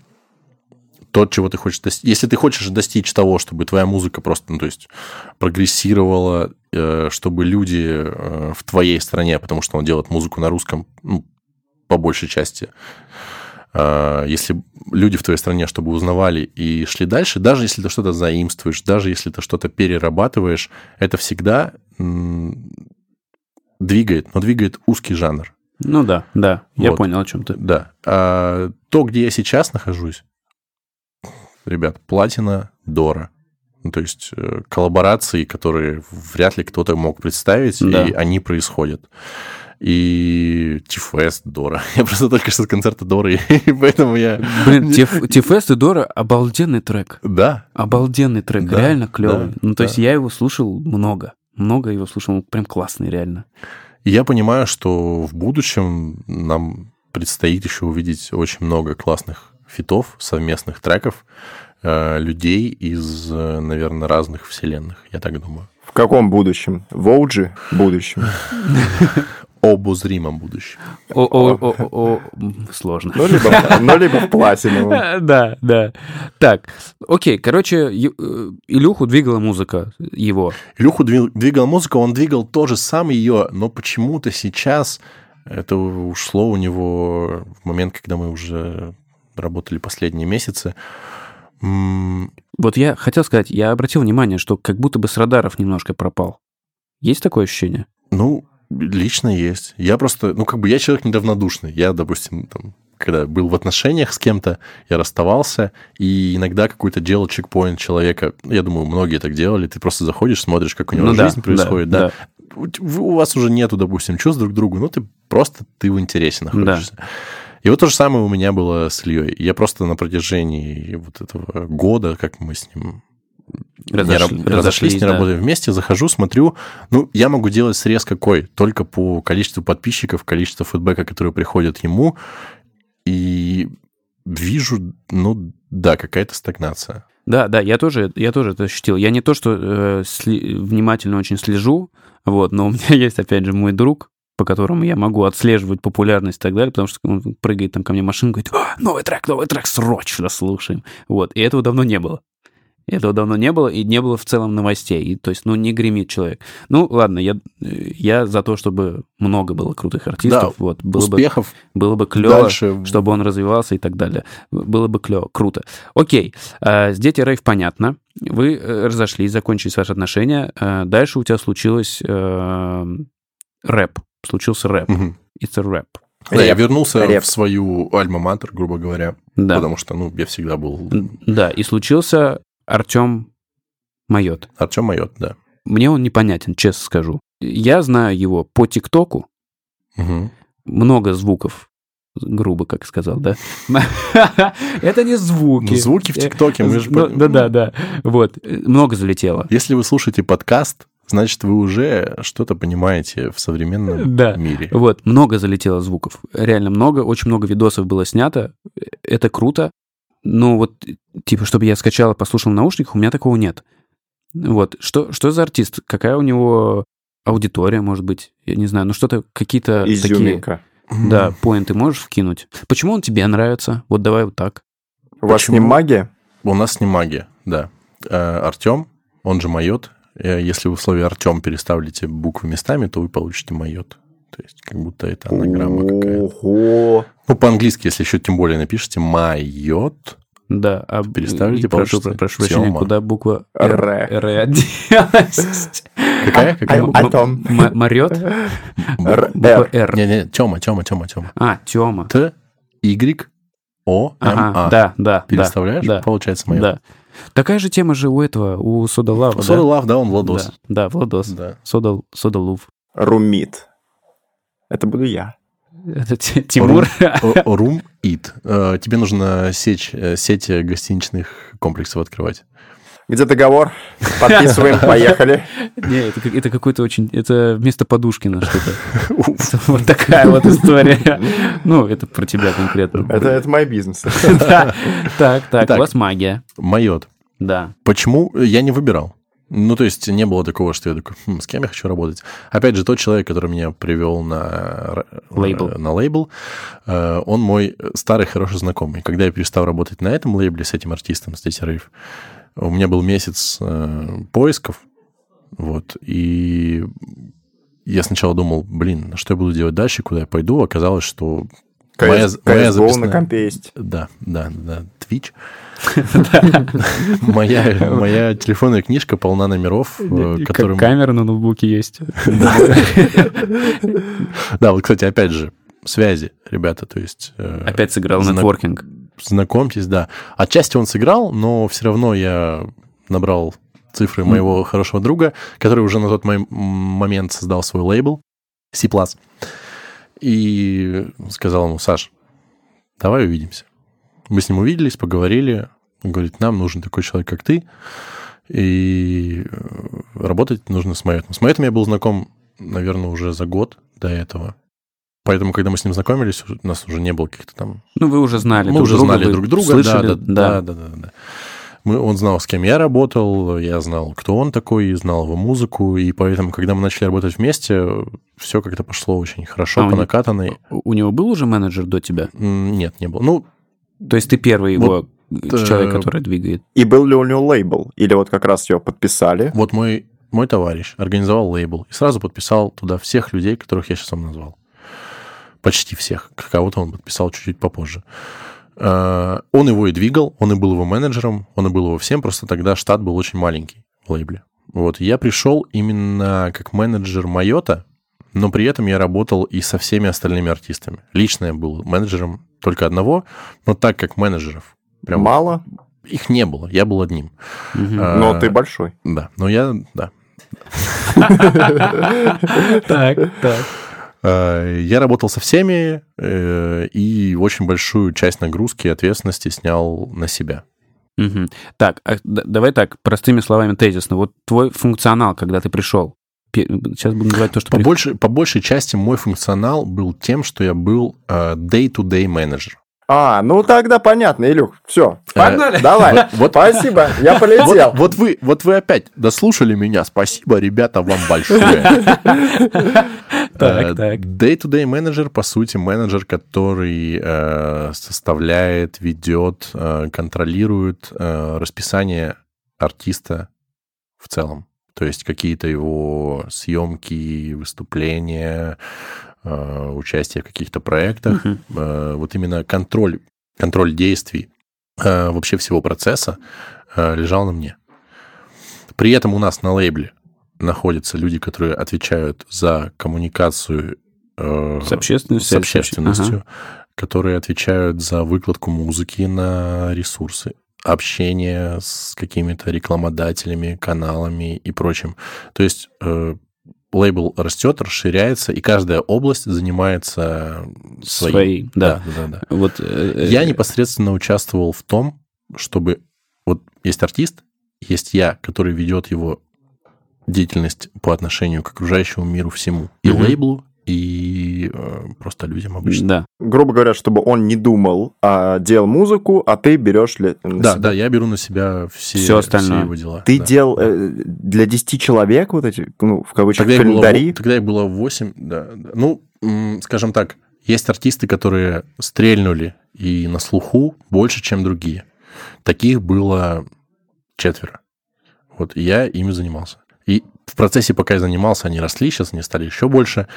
то, чего ты хочешь достичь. Если ты хочешь достичь того, чтобы твоя музыка просто, ну, то есть, прогрессировала, э, чтобы люди э, в твоей стране, потому что он делает музыку на русском, ну, по большей части, э, если люди в твоей стране, чтобы узнавали и шли дальше, даже если ты что-то заимствуешь, даже если ты что-то перерабатываешь, это всегда двигает, но двигает узкий жанр. Ну да, да, я Вот. понял, о чем ты. Да. А то, где я сейчас нахожусь, ребят, платина Дора. Ну, то есть э, коллаборации, которые вряд ли кто-то мог представить, Да. и они происходят. И Тифест Дора. Я просто только что с концерта Доры, и поэтому я... Блин, Тиф- Тифест и Дора обалденный трек. Да, Обалденный трек, Да, реально клевый. да, ну, то да. есть я его слушал много. Много его слушал, он прям классный, реально. И я понимаю, что в будущем нам предстоит еще увидеть очень много классных фитов, совместных треков, э, людей из, э, наверное, разных вселенных, я так думаю. В каком будущем? В OG будущем? Обозримом будущем. О, о, о, о, сложно. Ну, либо, ну, либо в платиновом. Да, да. Так, окей, короче, э, Илюху двигала музыка его. Илюху дви- двигал музыку, он двигал тоже сам ее, но почему-то сейчас это ушло у него в момент, когда мы уже работали последние месяцы. Вот я хотел сказать, я обратил внимание, что как будто бы с радаров немножко пропал. Есть такое ощущение? Ну, лично есть. Я просто, ну, как бы я человек неравнодушный. Я, допустим, там, когда был в отношениях с кем-то, я расставался, и иногда какой-то делал чекпоинт человека. Я думаю, многие так делали. Ты просто заходишь, смотришь, как у него Ну да, жизнь происходит, да. У, у вас уже нету, допустим, чувств друг к другу, ну, ты просто, ты в интересе находишься. И вот то же самое у меня было с Ильей. Я просто на протяжении вот этого года, как мы с ним не Разошли- раб- разошлись, разошлись, не да. работаем вместе, захожу, смотрю, ну, я могу делать срез какой? Только по количеству подписчиков, количеству фидбэка, которые приходят ему, и вижу, ну, да, какая-то стагнация. Да, да, я тоже, я тоже это ощутил. Я не то, что э, сли- внимательно очень слежу, вот, но у меня есть, опять же, мой друг, по которому я могу отслеживать популярность и так далее, потому что он прыгает там ко мне в машину, говорит, «А, новый трек, новый трек, срочно слушаем. Вот, и этого давно не было. Этого давно не было, и не было в целом новостей. И, то есть, ну, не гремит человек. Ну, ладно, я, я за то, чтобы много было крутых артистов. Да, вот, было Успехов. Бы, было бы клево, дальше. чтобы он развивался и так далее. Было бы клево, круто. Окей, с Дети Рейв понятно. Вы э, разошлись, закончились ваши отношения. Э, дальше у тебя случилось э, рэп. Случился рэп. Мгм. It's a rap. Да, я вернулся Реп. в свою альма-матер, грубо говоря, Да. потому что, ну, я всегда был Да, и случился Артем Mayot. Артем Mayot, да. Мне он непонятен, честно скажу. Я знаю его по ТикТоку, Мгм. много звуков, грубо как сказал, да? Это не звуки. Ну, звуки в ТикТоке, мы же... Ну, Да, да, да. Вот, э, много залетело. Если вы слушаете подкаст, значит, вы уже что-то понимаете в современном Да. мире. Вот, много залетело звуков. Реально много, очень много видосов было снято. Это круто. Но вот, типа, чтобы я скачал и послушал в наушниках, у меня такого нет. Вот, что, что за артист? Какая у него аудитория, может быть? Я не знаю, ну что-то, какие-то такие... Изюминка. Да, поинты можешь вкинуть? Почему он тебе нравится? Вот давай вот так. У вас с ним Почему? магия? У нас не магия, да. Артем, он же Mayot. Э, Если вы в слове Артем переставите буквы местами, то вы получите Mayot. То есть, как будто это анаграмма какая-то. Ого. Ну, по-английски, если еще тем более напишите Mayot, Да, а Переставите, и прошу, получится прошу прощения, Тёма. куда буква Р. Р делась? Какая? Какая? А- Артем. М- Морет? Р. Буква Р. Не-не, Тема, Тема, Тема, Тема. А, Тёма. Т, Y, О, М, Ага, А. да, да. Переставляешь, да, получается Mayot. Да. Такая же тема же у этого, у Soda Luv а, Soda Luv, да, он Владос. Да, да, Владос. Да. Soda, Soda Luv. Румит. Это буду я. Это Ти- Тимур. Рум Ит. Э, Тебе нужно сечь, э, сеть гостиничных комплексов открывать. Где договор? Подписываем, поехали. Не, это, это какой-то очень... Это вместо Подушкина что-то. Вот такая вот история. Ну, это про тебя конкретно. Это, это мой бизнес. Так, так, Так. у вас магия. Mayot. Да. Почему? Я не выбирал. Ну, то есть не было такого, что я такой, «Хм, с кем я хочу работать. Опять же, тот человек, который меня привел на Лейбл. на лейбл, э, он мой старый хороший знакомый. Когда я перестал работать на этом лейбле с этим артистом, с Дети Рейв, у меня был месяц э, поисков, вот, и я сначала думал, блин, что я буду делать дальше, куда я пойду. Оказалось, что моя, CS моя CSGO на записная- компе есть. да, да, да. Twitch. Моя, моя телефонная книжка полна номеров, э, которым... Камера на ноутбуке есть. Да, вот, кстати, опять же, связи, ребята, то есть... э, Опять сыграл нетворкинг. Знакомьтесь, да. Отчасти он сыграл, но все равно я набрал цифры моего хорошего друга, который уже на тот момент создал свой лейбл C++. И сказал ему, Саш, давай увидимся. Мы с ним увиделись, поговорили. Он говорит, нам нужен такой человек, как ты, и э, работать нужно с Майотом. С Майотом я был знаком, наверное, уже за год до этого. Поэтому, когда мы с ним знакомились, у нас уже не было каких-то там Ну, вы уже знали мы друг уже друга, знали друг друга, слышали, да, да, да, да, да, да. Мы, он знал, с кем я работал, я знал, кто он такой, знал его музыку, и поэтому, когда мы начали работать вместе, все как-то пошло очень хорошо, А, у по него- накатанной. У у него был уже менеджер до тебя? Нет, не было. Ну, То есть ты первый его э, человек, который двигает? И был ли у него лейбл? Или вот как раз его подписали? вот мой, мой товарищ организовал лейбл и сразу подписал туда всех людей, которых я сейчас вам назвал. Почти всех. Кого-то он подписал чуть-чуть попозже. Э, Он его и двигал, он и был его менеджером, он и был его всем, просто тогда штат был очень маленький в лейбле. Вот, я пришел именно как менеджер Майота, но при этом я работал и со всеми остальными артистами. Лично я был менеджером только одного, но так как менеджеров прям Мало, их не было, я был одним. Мгм. А, но ты большой. Да, но я, да. Так, так. Э, Я работал со всеми э, и очень большую часть нагрузки и ответственности снял на себя. Мгм. Так, а давай так, простыми словами тезисно. Вот твой функционал, когда ты пришел, сейчас буду называть то, что... По, при- больше, по большей части мой функционал был тем, что я был э, day-to-day менеджер. А, ну тогда понятно, Илюх. Все, Погнали. давай. Вот- Спасибо, я полетел. Вот, вот вы, вот вы опять дослушали меня. Спасибо, ребята, вам большое. Так, Э, так. Day-to-day менеджер, по сути, менеджер, который э, составляет, ведет, э, контролирует э, расписание артиста в целом. То есть какие-то его съемки, выступления, э, участие в каких-то проектах. Э, Вот именно контроль, контроль действий э, вообще всего процесса э, лежал на мне. При этом у нас на лейбле находятся люди, которые отвечают за коммуникацию э, С общественностью. с общественностью, которые отвечают за выкладку музыки на ресурсы, общение с какими-то рекламодателями, каналами и прочим. То есть э, лейбл растет, расширяется, и каждая область занимается своим. Свои, да. да, да, да. Вот, э, Я э, непосредственно участвовал в том, чтобы вот есть артист, есть я, который ведет его деятельность по отношению к окружающему миру всему. И Мгм. лейблу, и э, просто людям обычно. Да. Грубо говоря, чтобы он не думал, а делал музыку, а ты берешь ли, на Да, себя. да, я беру на себя все, Всё остальное. его дела. Ты да. делал э, для 10 человек вот эти, ну, в кавычках, Тогда их, было, календари? тогда их было 8, да, да. Ну, м, скажем так, есть артисты, которые стрельнули и на слуху больше, чем другие. Таких было четверо. Вот я ими занимался. В процессе, пока я занимался, они росли, сейчас они стали еще больше.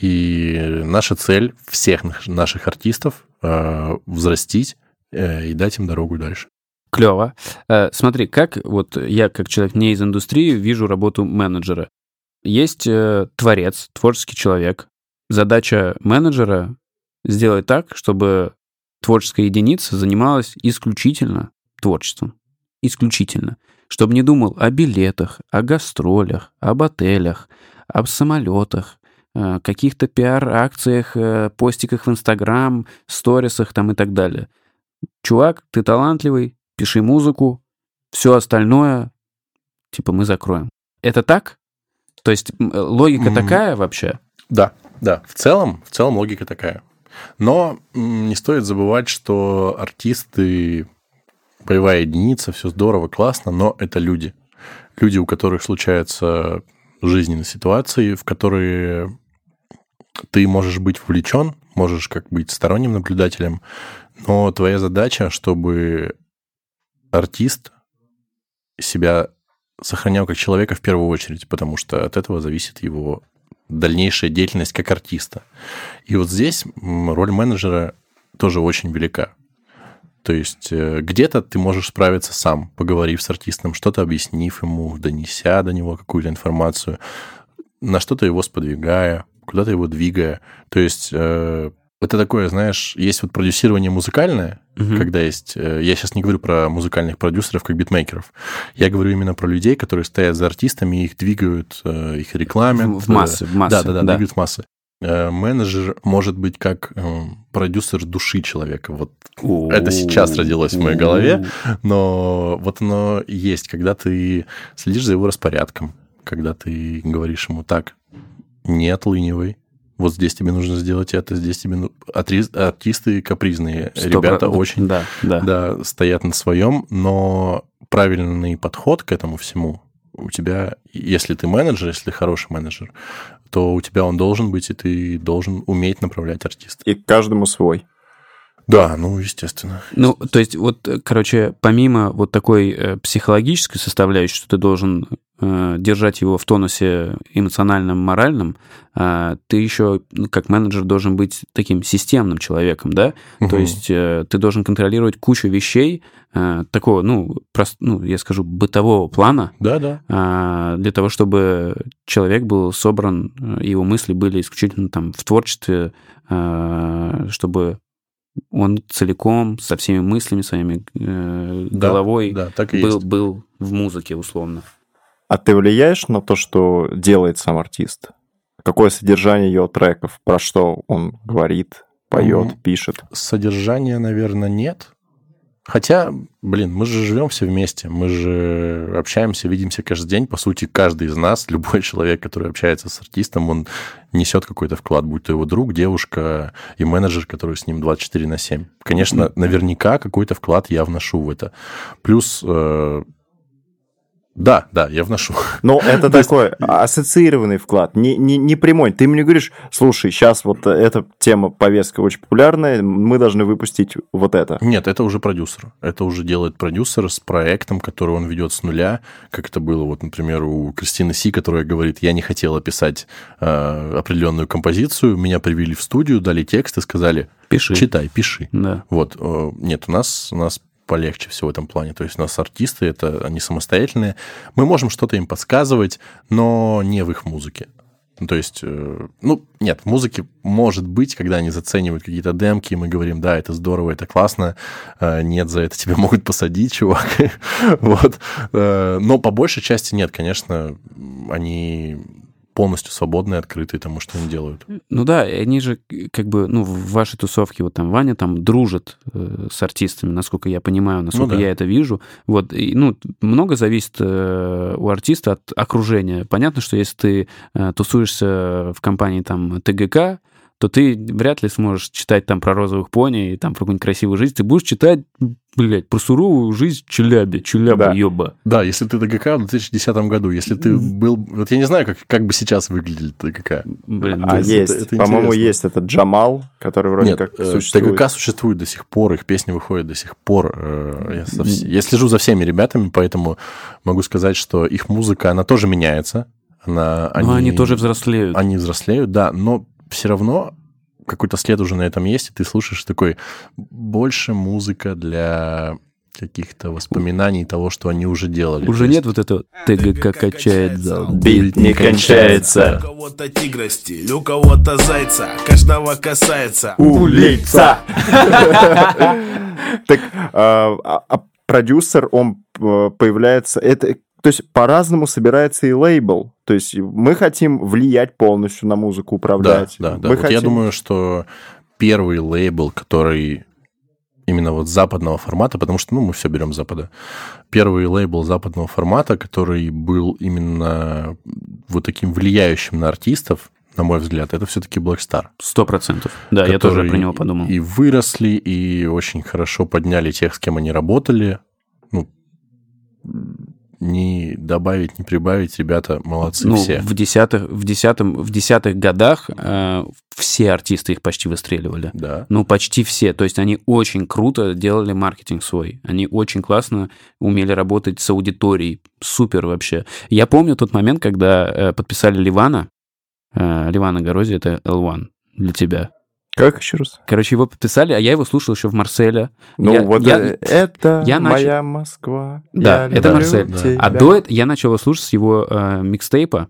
И наша цель всех наш- наших артистов э, взрастить э, и дать им дорогу дальше. Клево. Э, Смотри, как вот я, как человек не из индустрии, вижу работу менеджера. Есть э, творец, творческий человек. Задача менеджера сделать так, чтобы творческая единица занималась исключительно творчеством. Исключительно. Чтобы не думал о билетах, о гастролях, об отелях, об самолетах, э, каких-то пиар-акциях, э, постиках в Инстаграм, сторисах там и так далее. Чувак, ты талантливый, пиши музыку, все остальное, типа, мы закроем. Это так? То есть логика М. такая вообще? Да, да. В целом, в целом логика такая. Но не стоит забывать, что артисты, боевая единица, все здорово, классно, но это люди. Люди, у которых случаются жизненные ситуации, в которые ты можешь быть вовлечен, можешь как быть сторонним наблюдателем, но твоя задача, чтобы артист себя сохранял как человека в первую очередь, потому что от этого зависит его дальнейшая деятельность как артиста. И вот здесь роль менеджера тоже очень велика. То есть э, где-то ты можешь справиться сам, поговорив с артистом, что-то объяснив ему, донеся до него какую-то информацию, на что-то его сподвигая, куда-то его двигая. То есть э, это такое, знаешь, есть вот продюсирование музыкальное, Мгм. когда есть... э, Я сейчас не говорю про музыкальных продюсеров, как битмейкеров. Я говорю именно про людей, которые стоят за артистами, и их двигают, их рекламят. В, массы, в массы. Да, да, да, двигают в массы. Э, Менеджер может быть как э, продюсер души человека. Вот Это сейчас родилось в моей голове. но вот оно есть, когда ты следишь за его распорядком, когда ты говоришь ему так, не отлынивай, вот здесь тебе нужно сделать это, здесь тебе... ну-» Артисты капризные, Сто ребята про- очень Да, да. да, стоят на своем, но правильный подход к этому всему у тебя, если ты менеджер, если ты хороший менеджер, то у тебя он должен быть, и ты должен уметь направлять артиста. И каждому свой. Да, ну, естественно. Ну, то есть, вот, э, короче, помимо вот такой э, психологической составляющей, что ты должен держать его в тонусе эмоциональном, моральном, э, ты еще, ну, как менеджер, должен быть таким системным человеком, да? То Мгм. есть э, ты должен контролировать кучу вещей э, такого, ну, прост, ну, я скажу, бытового плана, Да, да. для того, чтобы человек был собран, э, его мысли были исключительно там в творчестве, чтобы он целиком со всеми мыслями своими э, Да, головой Да, так и был, есть. был в музыке условно. А ты влияешь на то, что делает сам артист? Какое содержание его треков? Про что он говорит, поет, Мгм. пишет? Содержания, наверное, нет. Хотя, блин, мы же живем все вместе, мы же общаемся, видимся каждый день. По сути, каждый из нас, любой человек, который общается с артистом, он несет какой-то вклад, будь то его друг, девушка и менеджер, который с ним 24 на 7. Конечно, наверняка какой-то вклад я вношу в это. Плюс э, Да, да, я вношу. Но это такой ассоциированный вклад, не, не, не прямой. Ты мне говоришь, слушай, сейчас вот эта тема, повестка очень популярная, мы должны выпустить вот это. Нет, это уже продюсер. Это уже делает продюсер с проектом, который он ведет с нуля, как это было, вот, например, у Кристины Си, которая говорит, я не хотела писать э, определенную композицию, меня привели в студию, дали текст и сказали, Пиши. читай, пиши. Да. Вот, э, нет, у нас, у нас полегче всего в этом плане. То есть у нас артисты, это они самостоятельные. Мы можем что-то им подсказывать, но не в их музыке. Ну, То есть, э, ну, нет, в музыке может быть, когда они заценивают какие-то демки, и мы говорим, да, это здорово, это классно, э, нет, за это тебя могут посадить, чувак. вот. Э, Но по большей части нет, конечно, они полностью свободные, открытые тому, что они делают. Ну да, они же как бы, ну, в вашей тусовке, вот там Ваня там дружит э, с артистами, насколько я понимаю, насколько Ну да. я это вижу. Вот, и, ну, много зависит э, у артиста от окружения. Понятно, что если ты э, тусуешься в компании там ТГК, то ты вряд ли сможешь читать там про розовых пони и там про какую-нибудь красивую жизнь. Ты будешь читать, блядь, про суровую жизнь Челяби, Челяба, Да. ёба. Да, если ты ДГК в 2010 году, если ты был... Вот я не знаю, как, как бы сейчас выглядел ДГК. Блин, А есть, есть, это- это по-моему, есть этот Джамал, который вроде Нет, как э, существует. ТГК существует до сих пор, их песни выходят до сих пор. Э, Я, со вс- я слежу за всеми ребятами, поэтому могу сказать, что их музыка, она тоже меняется. Она, Но они тоже взрослеют. Они взрослеют, да, но все равно какой-то след уже на этом есть, и ты слушаешь такой больше музыка для каких-то воспоминаний того, что они уже делали. Уже есть нет вот этого ТГК качает зал. Бит не кончается. У кого-то тигра стиль, у кого-то зайца Каждого касается Улица! Так, а а продюсер, он э, появляется... Это, то есть по-разному собирается и лейбл. То есть мы хотим влиять полностью на музыку, Да, управлять. да, да. Мы Вот Я хотим- думаю, что первый лейбл, который именно вот западного формата, потому что, ну, мы все берем с запада. Первый лейбл западного формата, который был именно вот таким влияющим на артистов, на мой взгляд, это все-таки Black Star. Сто процентов. Да, я тоже про него подумал. И выросли, и очень хорошо подняли тех, с кем они работали. Ну, не добавить, не прибавить, ребята молодцы ну, все. в десятых, в десятом, в десятых годах э, все артисты их почти выстреливали. Да. Ну, почти все. То есть они очень круто делали маркетинг свой. Они очень классно умели работать с аудиторией. Супер вообще. Я помню тот момент, когда э, подписали Ливана. Э, Ливана Горози, это L1 для тебя. Как еще раз? Короче, его подписали, а я его слушал еще в Марселе. Ну, Я- вот я- э, это я начал- моя Москва. Да, я это люблю Марсель. тебя. А до этого я начал его слушать с его э, микстейпа.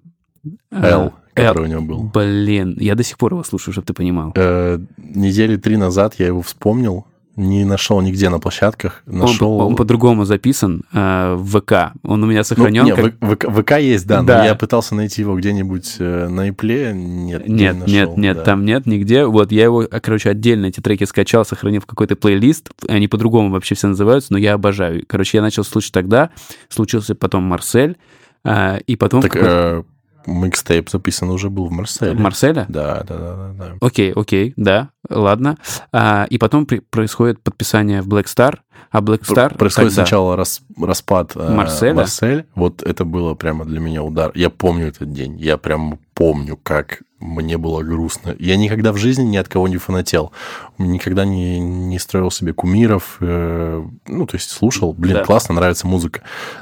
Э, L, L. который у него был. Блин, я до сих пор его слушаю, чтобы ты понимал. Э, недели три назад я его вспомнил, не нашел нигде на площадках, нашел... он по-другому записан э, в ВК. Он у меня Ну, сохранен. не, как- в- ВК, ВК есть, да, Да. но я пытался найти его где-нибудь э, на Ипле, нет, не Нет, нашел, нет, нет, да. там нет нигде. Вот я его, а, короче, отдельно эти треки скачал, сохранил в какой-то плейлист. Они по-другому вообще все называются, но я обожаю. Короче, я начал слушать тогда, случился потом Марсель, а, и потом... Так в э, микстейп записан уже был в Марселе. в Марселе? Да, да, да, да. Окей, окей, да, ладно. А, и потом при- происходит подписание в Black Star, а Black Star... Происходит тогда- сначала рас- распад э, Марселя? Марсель. Вот это было прямо для меня удар. Я помню этот день. Я прям помню, как мне было грустно. Я никогда в жизни ни от кого не фанател. Никогда не, не строил себе кумиров. э, ну, то есть слушал, блин, Да. классно, нравится музыка.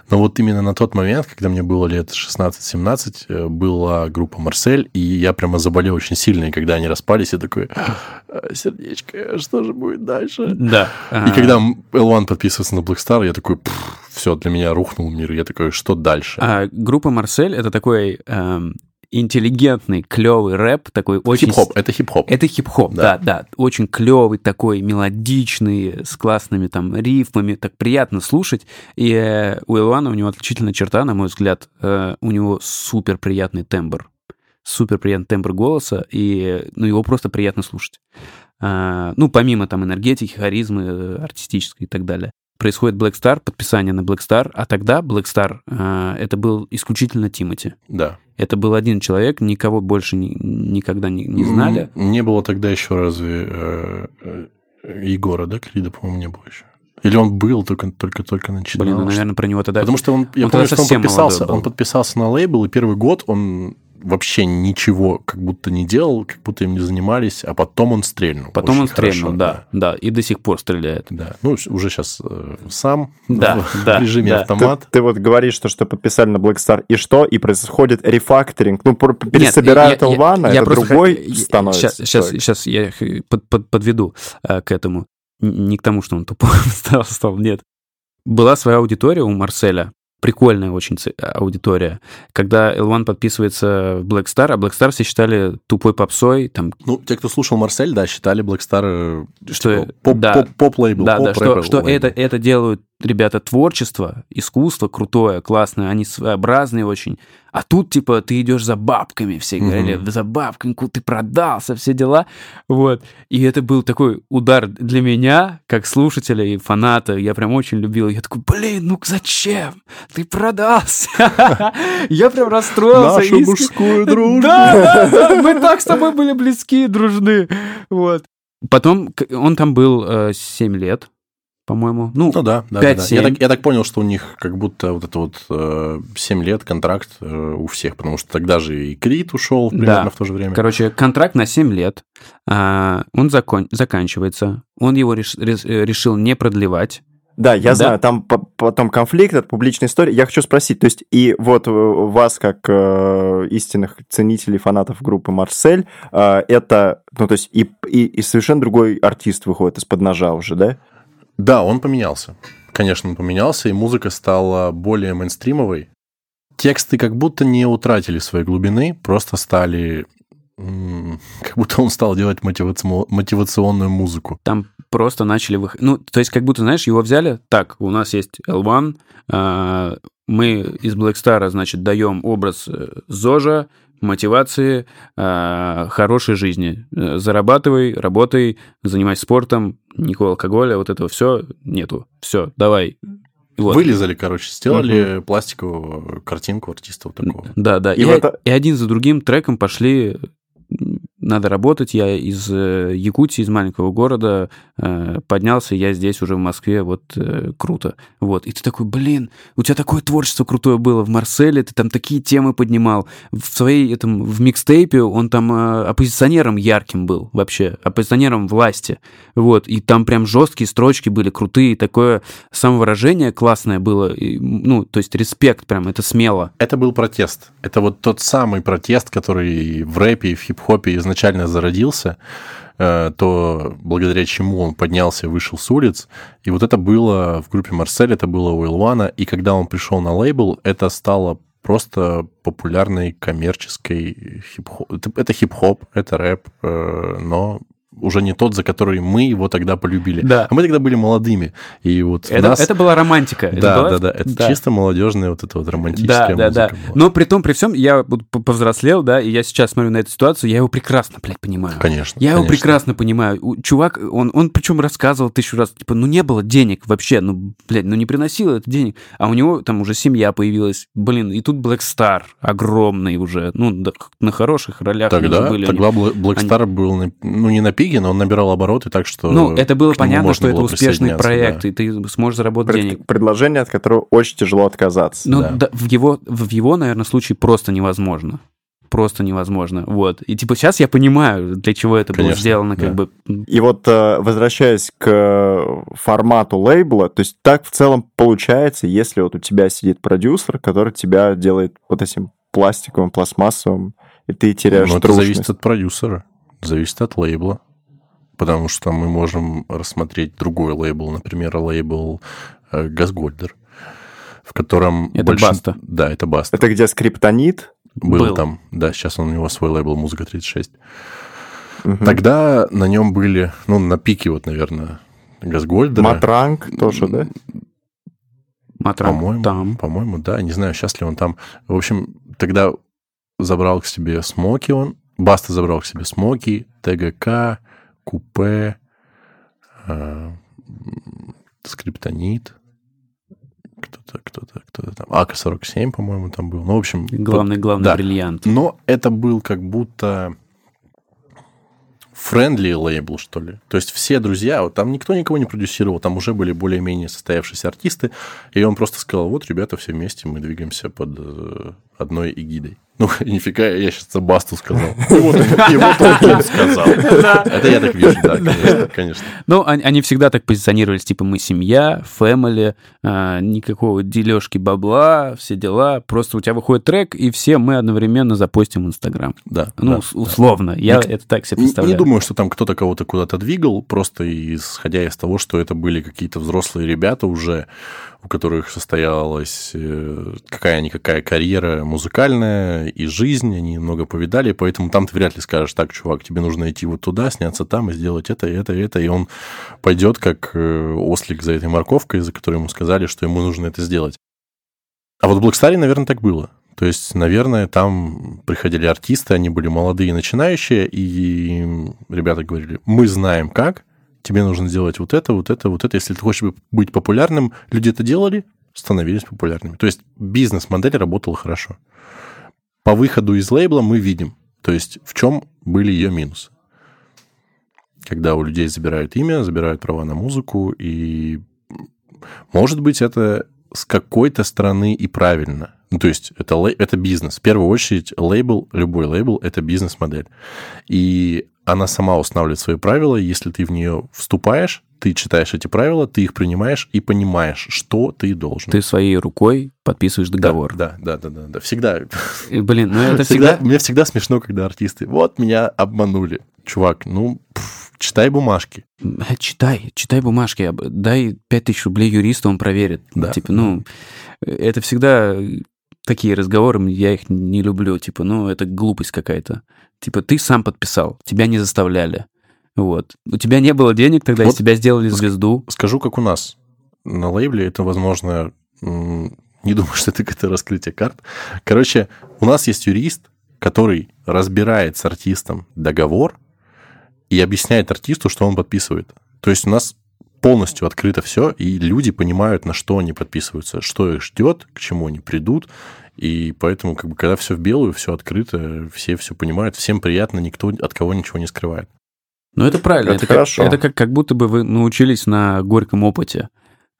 Но вот именно на тот момент, когда мне было лет 16-17, э, была группа Марсель, и я прямо заболел очень сильно. И когда они распались, я такой, «А, сердечко, что же будет дальше? Да. И а, когда L1 подписывается на Black Star, я такой, все, для меня рухнул мир. Я такой, что дальше? а, группа Марсель — это такой эм, интеллигентный, клевый рэп, такой очень... Хип-хоп, это хип-хоп. Это хип-хоп, да. Да. да, Очень клевый такой, мелодичный, с классными там рифмами, так приятно слушать. И э, у Илвана у него отличительная черта, на мой взгляд, э, у него супер приятный тембр. Супер приятный тембр голоса, и ну, его просто приятно слушать. А, ну, помимо там энергетики, харизмы, э, артистической и так далее. Происходит Black Star, подписание на Black Star, а тогда Black Star э, это был исключительно Тимати. Да. Это был один человек, никого больше ни- никогда не, не знали. Не было тогда еще разве э, э, Егора, да, Крида, по-моему, не было еще. Или он был, только, только, только начинал. Блин, ну, наверное, про него тогда... Потому что он, я Он помню, что он подписался, он подписался на лейбл, и первый год он вообще ничего как будто не делал, как будто им не занимались, а потом он стрельнул. Потом он стрельнул, хорошо, да, да, и до сих пор стреляет. Да, ну уже сейчас сам Да, в, да, режиме да. Ты, автомат. ты вот говоришь, что, что подписали на Black Star, и что? И происходит рефакторинг. Ну, пересобирают Нет, я- я- Элвана, я это другой х- становится. Сейчас, сейчас, человек. сейчас я под- под- подведу э, к этому. Не к тому, что он тупой стал, стал, нет. Была своя аудитория у Марселя, прикольная очень ц- аудитория. Когда L1 подписывается в Black Star, а Black Star все считали тупой попсой, там, Ну, те, кто слушал Марсель, да, считали Black Star э, Что, типа, поп, да. поп, поп-лейбл, да, да, что, что это, это делают ребята творчество, искусство крутое, классное, они своеобразные очень. А тут, типа, ты идешь за бабками, все говорили, за бабками, ку- ты продался, все дела. Вот. И это был такой удар для меня, как слушателя и фаната. Я прям очень любил. Я такой, блин, ну зачем? Ты продался. Я прям расстроился. Нашу мужскую дружбу. Да, да, мы так с тобой были близки, дружны. Вот. Потом он там был 7 лет, по-моему. Ну, Ну да, да, да, да. 5-7. Я, так, я так понял, что у них как будто вот это вот э, 7 лет контракт э, у всех, потому что тогда же и Крит ушел примерно Да. в то же время. короче, контракт на 7 лет. а, Он закон- заканчивается. Он его реш- э, решил не продлевать. Да, я Да. знаю, там по- потом конфликт, это публичная история. Я хочу спросить, то есть и вот э, вас, как э, истинных ценителей, фанатов группы Марсель, э, это, ну, то есть и, и, и совершенно другой артист выходит из-под ножа уже, да? Да, он поменялся. Конечно, он поменялся, и музыка стала более мейнстримовой. Тексты как будто не утратили своей глубины, просто стали... Как будто он стал делать мотивацио- мотивационную музыку. Там просто начали выходить. Ну, то есть, как будто, знаешь, его взяли. Так, у нас есть L1, а, мы из Black Star, значит, даем образ э, ЗОЖа, мотивации, а, хорошей жизни. Э, Зарабатывай, работай, занимайся спортом, никакого алкоголя, вот этого все нету. Все, давай. Вот. Вылезали, короче, сделали пластиковую картинку артиста вот такого. Да, да. И И, это- и один за другим треком пошли надо работать. Я из э, Якутии, из маленького города э, поднялся, я здесь уже в Москве, вот э, круто. Вот. И ты такой, блин, у тебя такое творчество крутое было в Марселе, ты там такие темы поднимал. В своей, этом, в микстейпе он там оппозиционером ярким был вообще, оппозиционером власти. Вот. И там прям жесткие строчки были крутые, такое самовыражение классное было. И, ну, то есть респект прям, это смело. Это был протест. Это вот тот самый протест, который в рэпе и в хип-хопе изначально зародился, э, то благодаря чему он поднялся и вышел с улиц. И вот это было в группе Марсель, это было у Илвана. И когда он пришел на лейбл, это стало просто популярной коммерческой хип-хоп. Это, хип-хоп, это рэп, э, но уже не тот, за который мы его тогда полюбили. Да. А мы тогда были молодыми. И вот Это, нас... это была романтика. Это да, была- да, да, это чисто молодежная вот эта вот Да, романтическая да, да. музыка была. Но при том, при всем, я повзрослел, да, и я сейчас смотрю на эту ситуацию, я его прекрасно, блядь, понимаю. Конечно. Я его конечно. прекрасно понимаю. Чувак, он, он причем рассказывал тысячу раз, типа, ну не было денег вообще, ну, блядь, ну не приносило это денег. А у него там уже семья появилась. Блин, и тут Black Star огромный уже, ну, да, на хороших ролях они Тогда, были. тогда Они- Black Star был, на- ну, не на пиге, но он набирал обороты, так что... Ну, это было понятно, что это было успешный проект, да. и ты сможешь заработать Пред- денег. Предложение, от которого очень тяжело отказаться. Ну, Да. да, в его, в его, наверное, случае просто невозможно. Просто невозможно. Вот. И типа сейчас я понимаю, для чего это было Конечно, сделано, как да. бы. И вот э, возвращаясь к формату лейбла, то есть так в целом получается, если вот у тебя сидит продюсер, который тебя делает вот этим пластиковым, пластмассовым, и ты теряешь Ну, это зависит от продюсера, зависит от лейбла. Потому что мы можем рассмотреть другой лейбл, например, лейбл э, Газгольдер, в котором... Это большин- Баста. Да, это Баста. Это где скриптонит? Был, Был. там. Да, сейчас он, у него свой лейбл «Музыка 36». Мгм. Тогда на нем были, ну, на пике вот, наверное, Газгольдера. Матранг тоже, да? Матрам По-моему, там. по-моему, да. Не знаю, сейчас ли он там. В общем, тогда забрал к себе Смоки он. Баста забрал к себе Смоки, ТГК, Купе, м, Скриптонит. Кто-то, кто-то, кто-то там. АК-47, по-моему, там был. Ну, в общем... Главный, главный да. бриллиант. Но это был как будто friendly лейбл, что ли. То есть все друзья, вот там никто никого не продюсировал, там уже были более-менее состоявшиеся артисты, и он просто сказал, вот, ребята, все вместе, мы двигаемся под э, одной эгидой. Ну, нифига, я сейчас за Басту сказал. И вот он, им сказал. Это я так вижу, да, конечно, конечно. Ну, они, всегда так позиционировались, типа, мы семья, фэмили, а, никакого дележки бабла, все дела. Просто у тебя выходит трек, и все мы одновременно запостим в Инстаграм. Да. Ну, условно. Я это так себе Не, не представляю. думаю, что там кто-то кого-то куда-то двигал, просто исходя из того, что это были какие-то взрослые ребята уже, у которых состоялась э, какая-никакая карьера музыкальная и жизнь, они много повидали, поэтому там ты вряд ли скажешь, так, чувак, тебе нужно идти вот туда, сняться там и сделать это, и это, и это, и он пойдет как э, ослик за этой морковкой, за которой ему сказали, что ему нужно это сделать. А вот в Blackstar, наверное, так было. То есть, наверное, там приходили артисты, они были молодые начинающие, и ребята говорили, мы знаем как, тебе нужно делать вот это, вот это, вот это. Если ты хочешь быть популярным, люди это делали, становились популярными. То есть бизнес-модель работала хорошо. По выходу из лейбла мы видим, то есть в чем были ее минусы. Когда у людей забирают имя, забирают права на музыку, и может быть это с какой-то стороны и правильно. Ну, то есть это, это бизнес. В первую очередь лейбл, любой лейбл, это бизнес-модель. И она сама устанавливает свои правила. Если ты в нее вступаешь, ты читаешь эти правила, ты их принимаешь и понимаешь, что ты должен. Ты своей рукой подписываешь договор. Да, да, да, да, да. Всегда. И, Блин, ну это всегда, всегда... Мне всегда смешно, когда артисты. Вот меня обманули. Чувак, ну, пф, читай бумажки. Э, Читай, читай бумажки, дай 5000 рублей юристу, он проверит. Да. Типа, ну, это всегда такие разговоры, я их не люблю. Типа, ну, это глупость какая-то. Типа, ты сам подписал, тебя не заставляли. Вот. У тебя не было денег, тогда из Вот тебя сделали звезду. Скажу, как у нас. На лейбле это, возможно, не думаю, что это какое-то раскрытие карт. Короче, у нас есть юрист, который разбирает с артистом договор и объясняет артисту, что он подписывает. То есть у нас полностью открыто все, и люди понимают, на что они подписываются, что их ждет, к чему они придут. И поэтому, как бы, когда все в белую, все открыто, все все понимают, всем приятно, никто от кого ничего не скрывает. Ну, это правильно. Это Это, как, хорошо. это как, как будто бы вы научились на горьком опыте.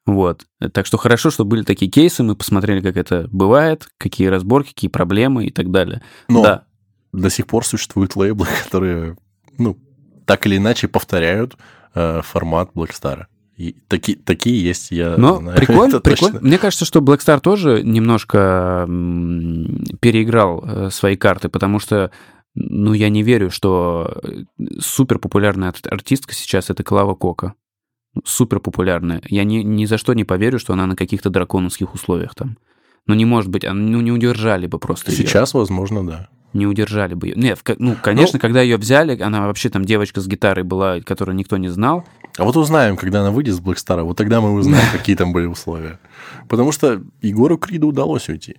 Вот. Так что хорошо, что были такие кейсы, мы посмотрели, как это бывает, какие разборки, какие проблемы и так далее. Но Да. до сих пор существуют лейблы, которые, ну, так или иначе повторяют э, формат Blackstar. И таки, такие есть, я Но знаю. прикольно, прикольно. Мне кажется, что Black Star тоже немножко переиграл э, свои карты, потому что, ну, я не верю, что супер популярная ар- артистка сейчас это Клава Кока. Супер популярная. Я ни, ни за что не поверю, что она на каких-то драконовских условиях там. Ну, не может быть, а, ну, не удержали бы просто. Сейчас, возможно, да. Не удержали бы ее. Нет, ну, конечно, когда ее взяли, она вообще там девочка с гитарой была, которую никто не знал. А вот узнаем, когда она выйдет с Blackstar, вот тогда мы узнаем, какие там были условия. Потому что Егору Криду удалось уйти.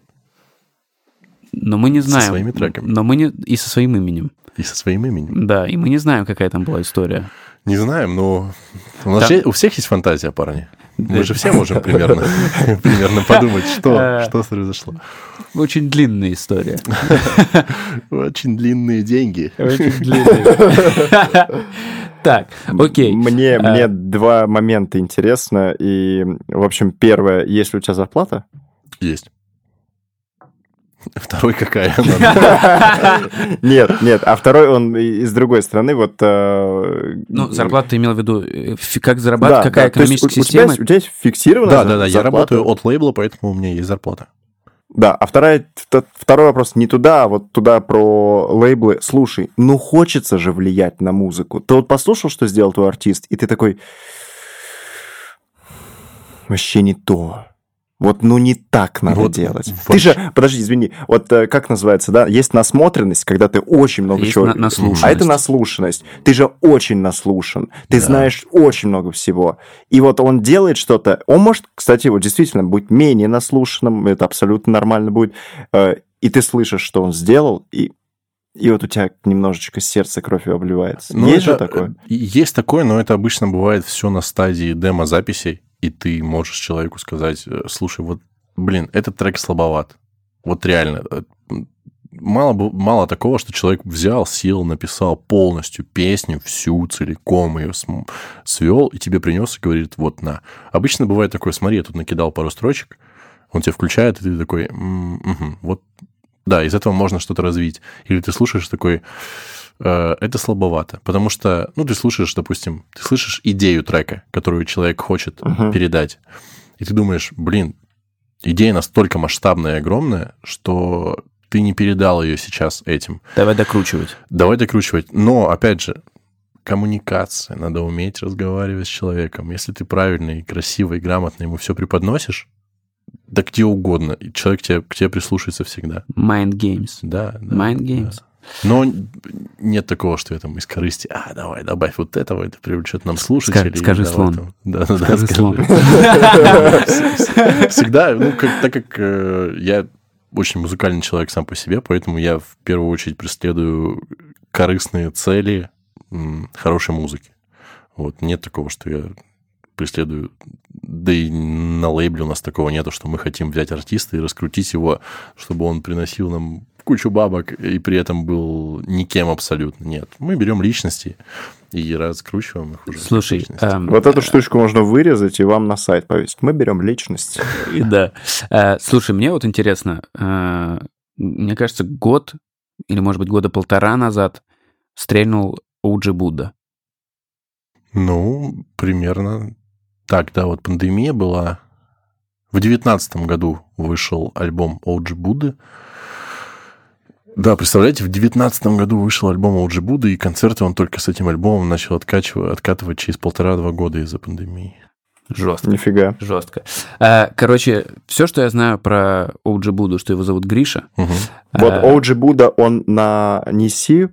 Но мы не Со знаем. своими треками. Но мы не... И со своим именем. И со своим именем. Да, и мы не знаем, какая там была история. Не знаем, но у, нас Там- же- у всех есть фантазия, парни. Мы же все можем примерно, примерно подумать, что, что произошло. Очень длинная история. Очень длинные деньги. Очень длинная. Так, окей. Мне, А. мне два момента интересно. И, в общем, первое, есть ли у тебя зарплата? Есть. Второй какая она? Нет, нет. А второй, он и- и с другой стороны, вот... э, Ну, зарплату ты имел в виду, э, как зарабатывать, какая экономическая система? У тебя есть фиксированная Да, да, да, я зарплата? работаю от лейбла, поэтому у меня есть зарплата. Да, а вторая, второй вопрос не туда, а вот туда про лейблы. Слушай, ну хочется же влиять на музыку. Ты вот послушал, что сделал твой артист, и ты такой... Вообще не то. Вот, ну не так надо Вот делать. Ты вообще. же, подожди, извини, вот э, как называется, да, есть насмотренность, когда ты очень много Есть чего... на- наслушанность. А это наслушанность. Ты же очень наслушан. Ты Да. знаешь очень много всего. И вот он делает что-то. Он может, кстати, вот действительно быть менее наслушанным. Это абсолютно нормально будет. Э, И ты слышишь, что он сделал, и, и вот у тебя немножечко сердце кровью обливается. Ну, Есть же это- такое? и Есть такое, но это обычно бывает все на стадии демо-записей, и ты можешь человеку сказать, э, слушай, вот, блин, этот трек слабоват. Вот реально. э, мало, мало такого, что человек взял, сел, написал полностью песню, всю целиком ее свел, и тебе принес и говорит, вот на. Обычно бывает такое, смотри, я тут накидал пару строчек, он тебе включает, и ты такой, «М, мгм, вот, да, из этого можно что-то развить. Или ты слушаешь такой, «Э, это слабовато, потому что, ну, ты слушаешь, допустим, ты слышишь идею трека, которую человек хочет Мгм. передать, и ты думаешь, блин, идея настолько масштабная и огромная, что ты не передал ее сейчас этим. Давай докручивать. Давай докручивать. Но, опять же, коммуникация. Надо уметь разговаривать с человеком. Если ты красиво и грамотно ему все преподносишь, да где угодно, человек тебе, к тебе прислушается всегда. Mind games. Да, да. Mind games. да. Но нет такого, что я там из корысти, а, давай, добавь вот этого, это привлечет нам слушателей. скажи давай слон. там». Да, да, Скажи скажи. слон. Всегда, ну, как- так как э, я очень музыкальный человек сам по себе, поэтому я в первую очередь преследую корыстные цели м, хорошей музыки. Вот, нет такого, что я преследую... Да и на лейбле у нас такого нету, что мы хотим взять артиста и раскрутить его, чтобы он приносил нам кучу бабок и при этом был никем абсолютно. Нет, мы берем личности и раскручиваем их уже. Слушай, личности. эм, Вот эту штучку можно вырезать и вам на сайт повесить. Мы берем личность. И Да. Э, Слушай, мне вот интересно, э, мне кажется, год или, может быть, года полтора назад стрельнул OG Будда. Ну, примерно так, да, вот пандемия была. В девятнадцатом году вышел альбом OG Будды. Да, представляете, в девятнадцатом году вышел альбом OG Будды, и концерты он только с этим альбомом начал откачивать, откатывать через полтора-два года из-за пандемии. Жестко. Нифига. Жестко. Э, Короче, все, что я знаю про OG Будду, что его зовут Гриша. Мгм. Вот э, OG Будда, он на не C+,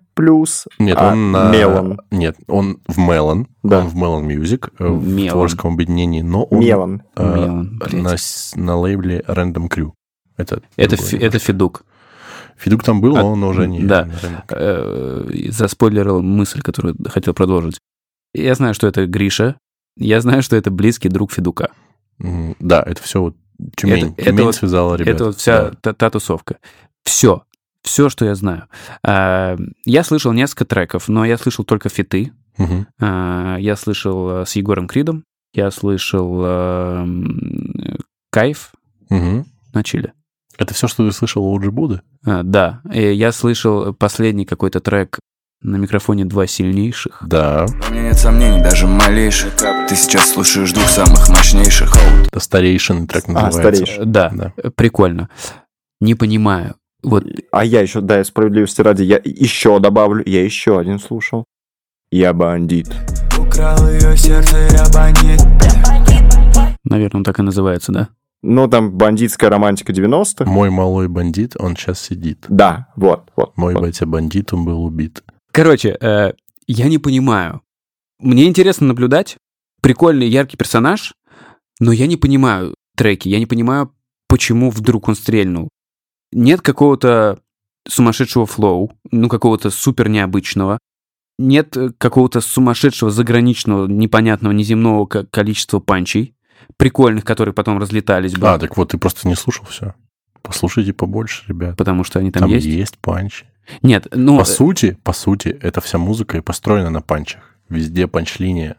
Нет, а он на... Melon. Нет, он в Melon. Да. Он в Melon Music, э, в Melon. творческом объединении, но он Мелон. э, Melon, блядь. на, на лейбле Random Crew. Это, Это, фи- это Федук. Фидук там был, А, но он уже не... да. не Crew. Э, Заспойлерил мысль, которую хотел продолжить. Я знаю, что это Гриша. Я знаю, что это близкий друг Федука. Да, это все вот Тюмень. Это- Тюмень это вот- связала ребят. Это вот вся Да. та, та тусовка. Все. Все, что я знаю. А, Я слышал несколько треков, но я слышал только фиты. А, Я слышал э, с Егором Кридом. Я слышал э, м, Кайф Мгм. на чиле. Это все, что ты слышал у Оджи Буды? А, Да. И я слышал последний какой-то трек на микрофоне «Два сильнейших». Да. У меня нет сомнений, даже малейших Ты сейчас слушаешь двух самых мощнейших Это старейшин трек А, называется. старейший. Э, Да, Да. прикольно. Не понимаю. Вот А я еще, да, я справедливости ради, я еще добавлю, я еще один слушал. Я бандит. Украл ее сердце, я бандит Наверное, он так и называется, да? Ну, там бандитская романтика 90-х. Мой малой бандит, он сейчас сидит. Да, вот, вот. Мой вот. батя бандит, он был убит. Короче, э, я не понимаю. Мне интересно наблюдать. Прикольный, яркий персонаж, но я не понимаю треки. Я не понимаю, почему вдруг он стрельнул. Нет какого-то сумасшедшего флоу, ну, какого-то супер необычного. Нет э, какого-то сумасшедшего, заграничного, непонятного, неземного ко- количества панчей, прикольных, которые потом разлетались бы, А, так вот, ты просто не слушал все. Послушайте побольше, ребят. потому что они там, Там, есть. есть панчи. Нет, ну... По сути, по сути, эта вся музыка и построена на панчах. Везде панч-линия.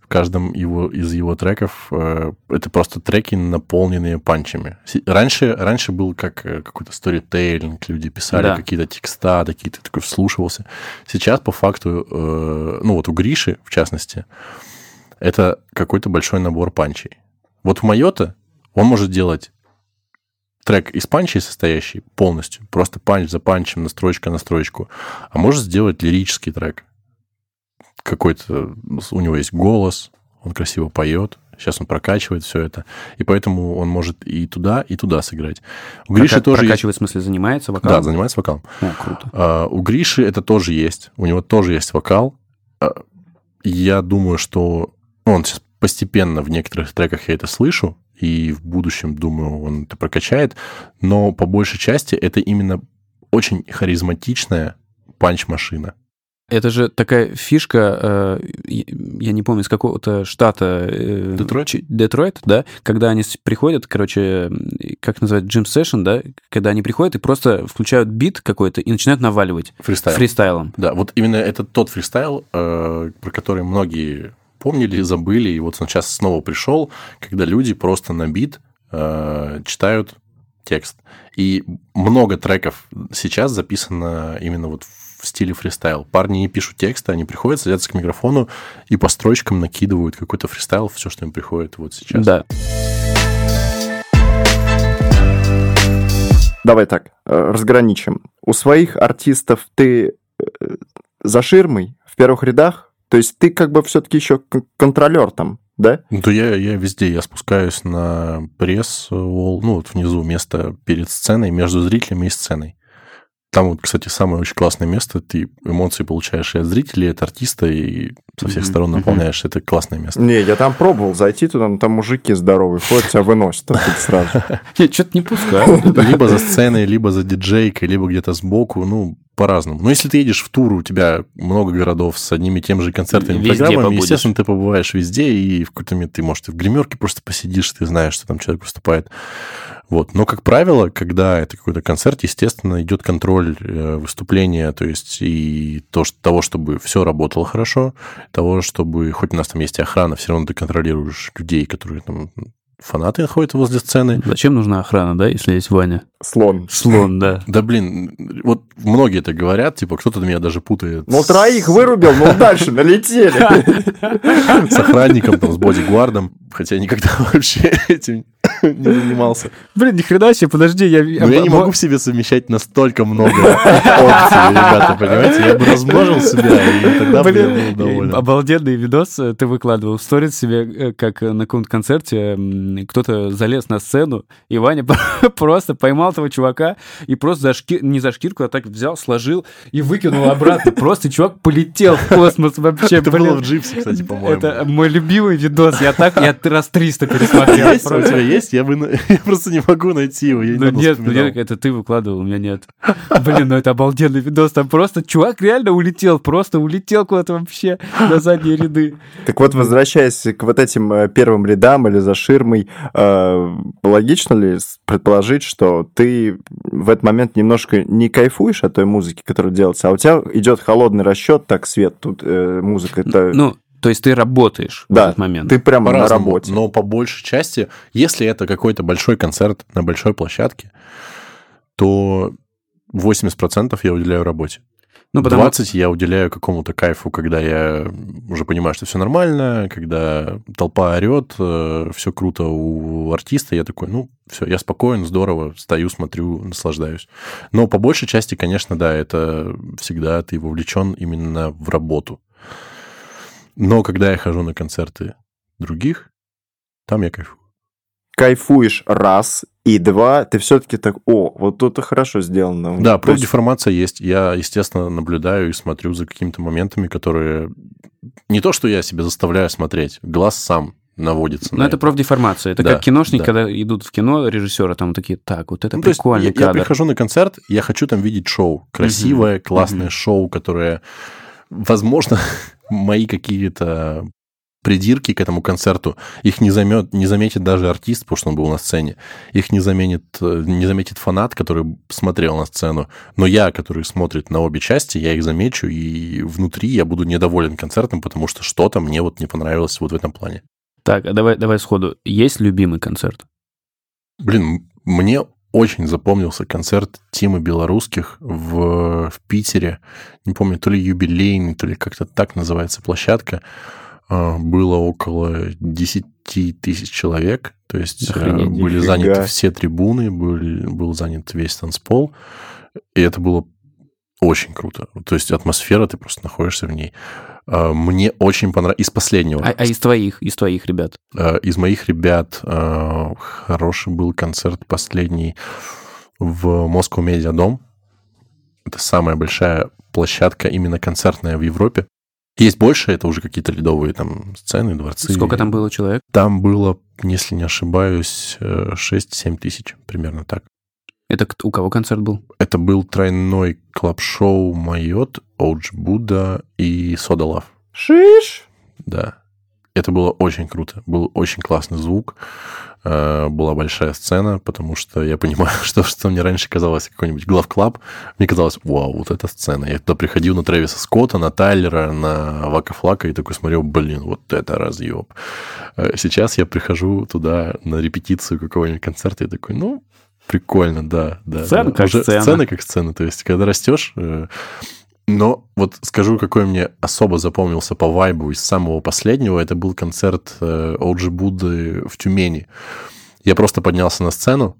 В каждом его, из его треков э, это просто треки, наполненные панчами. Раньше, раньше был как э, какой-то сторитейлинг, люди писали Да. какие-то текста, такие, ты такой вслушивался. Сейчас, по факту, э, ну вот у Гриши, в частности, это какой-то большой набор панчей. Вот в Mayot а он может делать трек из панчей состоящий полностью, просто панч за панчем, строчка на строчку, а может сделать лирический трек. Какой-то, у него есть голос, он красиво поет, сейчас он прокачивает все это, и поэтому он может и туда, и туда сыграть. У Гриши Прока- тоже есть... прокачивает, в смысле, занимается вокалом? Да, занимается вокалом. О, круто. А, у Гриши это тоже есть. У него тоже есть вокал. А, Я думаю, что ну, он сейчас постепенно в некоторых треках я это слышу, и в будущем, думаю, он это прокачает. Но по большей части это именно очень харизматичная панч-машина. Это же такая фишка, э, я не помню, из какого-то штата... э, Детройт? Детройт, да, когда они приходят, короче, как называют, jam session, да, когда они приходят и просто включают бит какой-то и начинают наваливать Фристайл. фристайлом. Да, вот именно это тот фристайл, э, про который многие помнили, забыли, и вот он сейчас снова пришел, когда люди просто на бит э, читают текст. И много треков сейчас записано именно вот в стиле фристайл. Парни не пишут тексты, они приходят, садятся к микрофону и по строчкам накидывают какой-то фристайл, все, что им приходит вот сейчас. Да. Давай так, э, разграничим. У своих артистов ты э, за ширмой, в первых рядах, то есть ты как бы все-таки еще контролер там, да? То я, я везде, я спускаюсь на пресс, ну, вот внизу место перед сценой, между зрителями и сценой. Там вот, кстати, самое очень классное место. Ты эмоции получаешь и от зрителей, и от артиста, и со всех сторон наполняешь. Это классное место. Не, я там пробовал зайти туда, но там мужики здоровые ходят, тебя выносят сразу. Нет, что-то не пускаю. Либо за сценой, либо за диджейкой, либо где-то сбоку, ну, по-разному. Но если ты едешь в тур, у тебя много городов с одними и тем же концертами, Везде программами, побудешь. естественно, ты побываешь везде, и в какой-то момент ты, может, и в гримерке просто посидишь, ты знаешь, что там человек выступает. Вот. Но, как правило, когда это какой-то концерт, естественно, идет контроль э, выступления, то есть и то, что, того, чтобы все работало хорошо, того, чтобы, хоть у нас там есть и охрана, все равно ты контролируешь людей, которые там фанаты ходят возле сцены. Зачем нужна охрана, да, если есть Ваня? Слон. Слон, да. Да, блин, вот многие это говорят, типа, кто-то меня даже путает Ну, троих вырубил, ну, дальше налетели. с охранником, там, с бодигвардом, хотя никогда вообще этим не занимался. Блин, ни хрена себе, подожди, я... Но я не могу в себе совмещать настолько много опций, ребята, понимаете? Я бы размножил себя, и тогда бы я был доволен. обалденный видос э, ты выкладывал в сторис себе, э, как на каком-то концерте кто-то залез на сцену, и Ваня просто поймал этого чувака и просто за шки- не за шкирку, а так взял, сложил и выкинул обратно. Просто чувак полетел в космос вообще. Это было в Джипсе, кстати, по-моему. Это мой любимый видос. Я так, я раз 300 пересмотрел. У тебя есть? Я, бы я просто не могу найти его. Я Ну недавно нет, ну нет, это ты выкладывал, у меня нет. Блин, ну это обалденный видос. Там просто чувак реально улетел, просто улетел куда-то вообще на задние ряды. Так вот, возвращаясь к вот этим э, первым рядам или за ширмой, э, логично ли предположить, что ты в этот момент немножко не кайфуешь от той музыки, которая делается, а у тебя идет холодный расчет, так, свет, тут э, музыка, это... Ну, то есть ты работаешь в да, этот момент. ты прямо на работе. но по большей части, если это какой-то большой концерт на большой площадке, то 80% я уделяю работе. Ну, потому 20 я уделяю какому-то кайфу, когда я уже понимаю, что все нормально, когда толпа орет, все круто у артиста, я такой, ну, все, я спокоен, здорово, стою, смотрю, наслаждаюсь. Но по большей части, конечно, да, это всегда ты вовлечен именно в работу. Но когда я хожу на концерты других, там я кайфую. Кайфуешь раз, и два, ты все-таки так, о, вот тут и хорошо сделано. Да, То есть профдеформация есть. Я, естественно, наблюдаю и смотрю за какими-то моментами, которые... Не то, что я себя заставляю смотреть, глаз сам наводится Ну, на это профдеформация. Это Да, как киношники, да. когда идут в кино, режиссеры там такие, так, вот это Ну, то есть прикольный я, я прихожу на концерт, я хочу там видеть шоу. Красивое, классное мгм. шоу, которое, возможно, мои какие-то придирки к этому концерту, их не, займет, не заметит даже артист, потому что он был на сцене, их не заметит, э, не заметит фанат, который смотрел на сцену, но я, который смотрит на обе части, я их замечу, и внутри я буду недоволен концертом, потому что что-то мне вот не понравилось вот в этом плане. Так, а давай, давай сходу. Есть любимый концерт? Блин, мне очень запомнился концерт Тимы Белорусских в, в Питере. Не помню, то ли юбилейный, то ли как-то так называется площадка. А, Было около 10 тысяч человек. То есть э, Охренеть, были нифига. заняты все трибуны, был, был занят весь танцпол. И это было очень круто. То есть атмосфера, ты просто находишься в ней. А, Мне очень понравилось. Из последнего. А, а из твоих, из твоих ребят? Э, Из моих ребят э, хороший был концерт последний в Москву Медиадом. Это самая большая площадка именно концертная в Европе. Есть больше, это уже какие-то ледовые там сцены, дворцы. Сколько там было человек? Там было, если не ошибаюсь, э, 6-7 тысяч, примерно так. Это у кого концерт был? Это был тройной club show Mayot, OG Buda и SODA LUV. Sheesh! Да. Это было очень круто. Был очень классный звук. Э, Была большая сцена, потому что я понимаю, что, что мне раньше казалось какой-нибудь глав-клаб. Мне казалось, вау, вот эта сцена. Я туда приходил на Трэвиса Скотта, на Тайлера, на Waka Flocka и такой смотрел, блин, вот это разъеб. Э, Сейчас я прихожу туда на репетицию какого-нибудь концерта и такой, ну, прикольно, да, да. Сцена да. как сцена. Сцена как сцена. То есть, когда растешь, э, но вот скажу, какой мне особо запомнился по вайбу из самого последнего, это был концерт э, Оджи Будды в Тюмени. Я просто поднялся на сцену,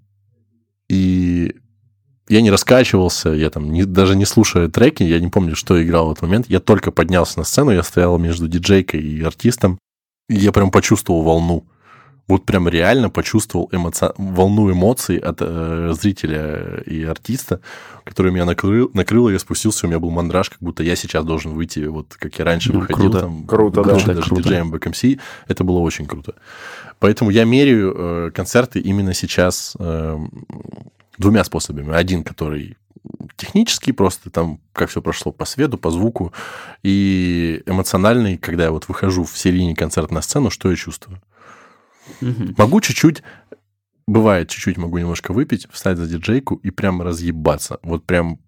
и я не раскачивался, я там не, даже не слушая треки, я не помню, что играл в этот момент. Я только поднялся на сцену, я стоял между диджейкой и артистом, и я прям почувствовал волну. Вот прям реально почувствовал эмоци... волну эмоций от э, зрителя и артиста, который меня накрыл, накрыло, я спустился, у меня был мандраж, как будто я сейчас должен выйти, вот как я раньше Ну, выходил, круто. там, Круто, да. даже Круто. диджеем Back MC, это было очень круто. Поэтому я меряю э, концерты именно сейчас э, двумя способами. Один, который технический, просто там, как все прошло по свету, по звуку, и эмоциональный, когда я вот выхожу в серийный концерт на сцену, что я чувствую. Мгм. Могу чуть-чуть, бывает, чуть-чуть могу немножко выпить, встать за диджейку и прям разъебаться. Вот прям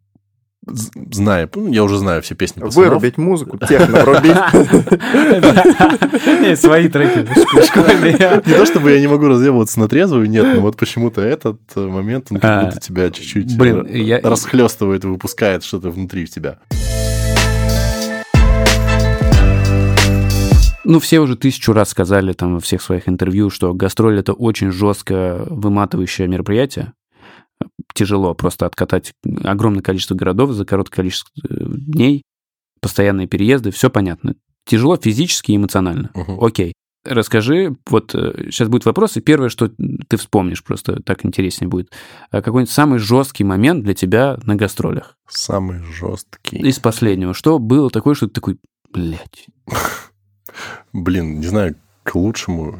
зная, ну, я уже знаю все песни пацанов. Вырубить музыку, техно врубить. Не, Свои треки. Не то, чтобы я не могу разъебываться на трезвую, нет, но вот почему-то этот момент, он А, как будто тебя чуть-чуть блин, расхлестывает и выпускает что-то внутри в тебя. Ну, все уже тысячу раз сказали там во всех своих интервью, что гастроль это очень жестко выматывающее мероприятие. Тяжело просто откатать огромное количество городов за короткое количество э, дней, постоянные переезды, все понятно. Тяжело физически и эмоционально. Мгм. Окей. Расскажи, вот сейчас будет вопрос, и первое, что ты вспомнишь, просто так интереснее будет. А Какой-нибудь самый жесткий момент для тебя на гастролях? Самый жесткий. Из последнего. Что было такое, что ты такой, блядь, Блин, не знаю, к лучшему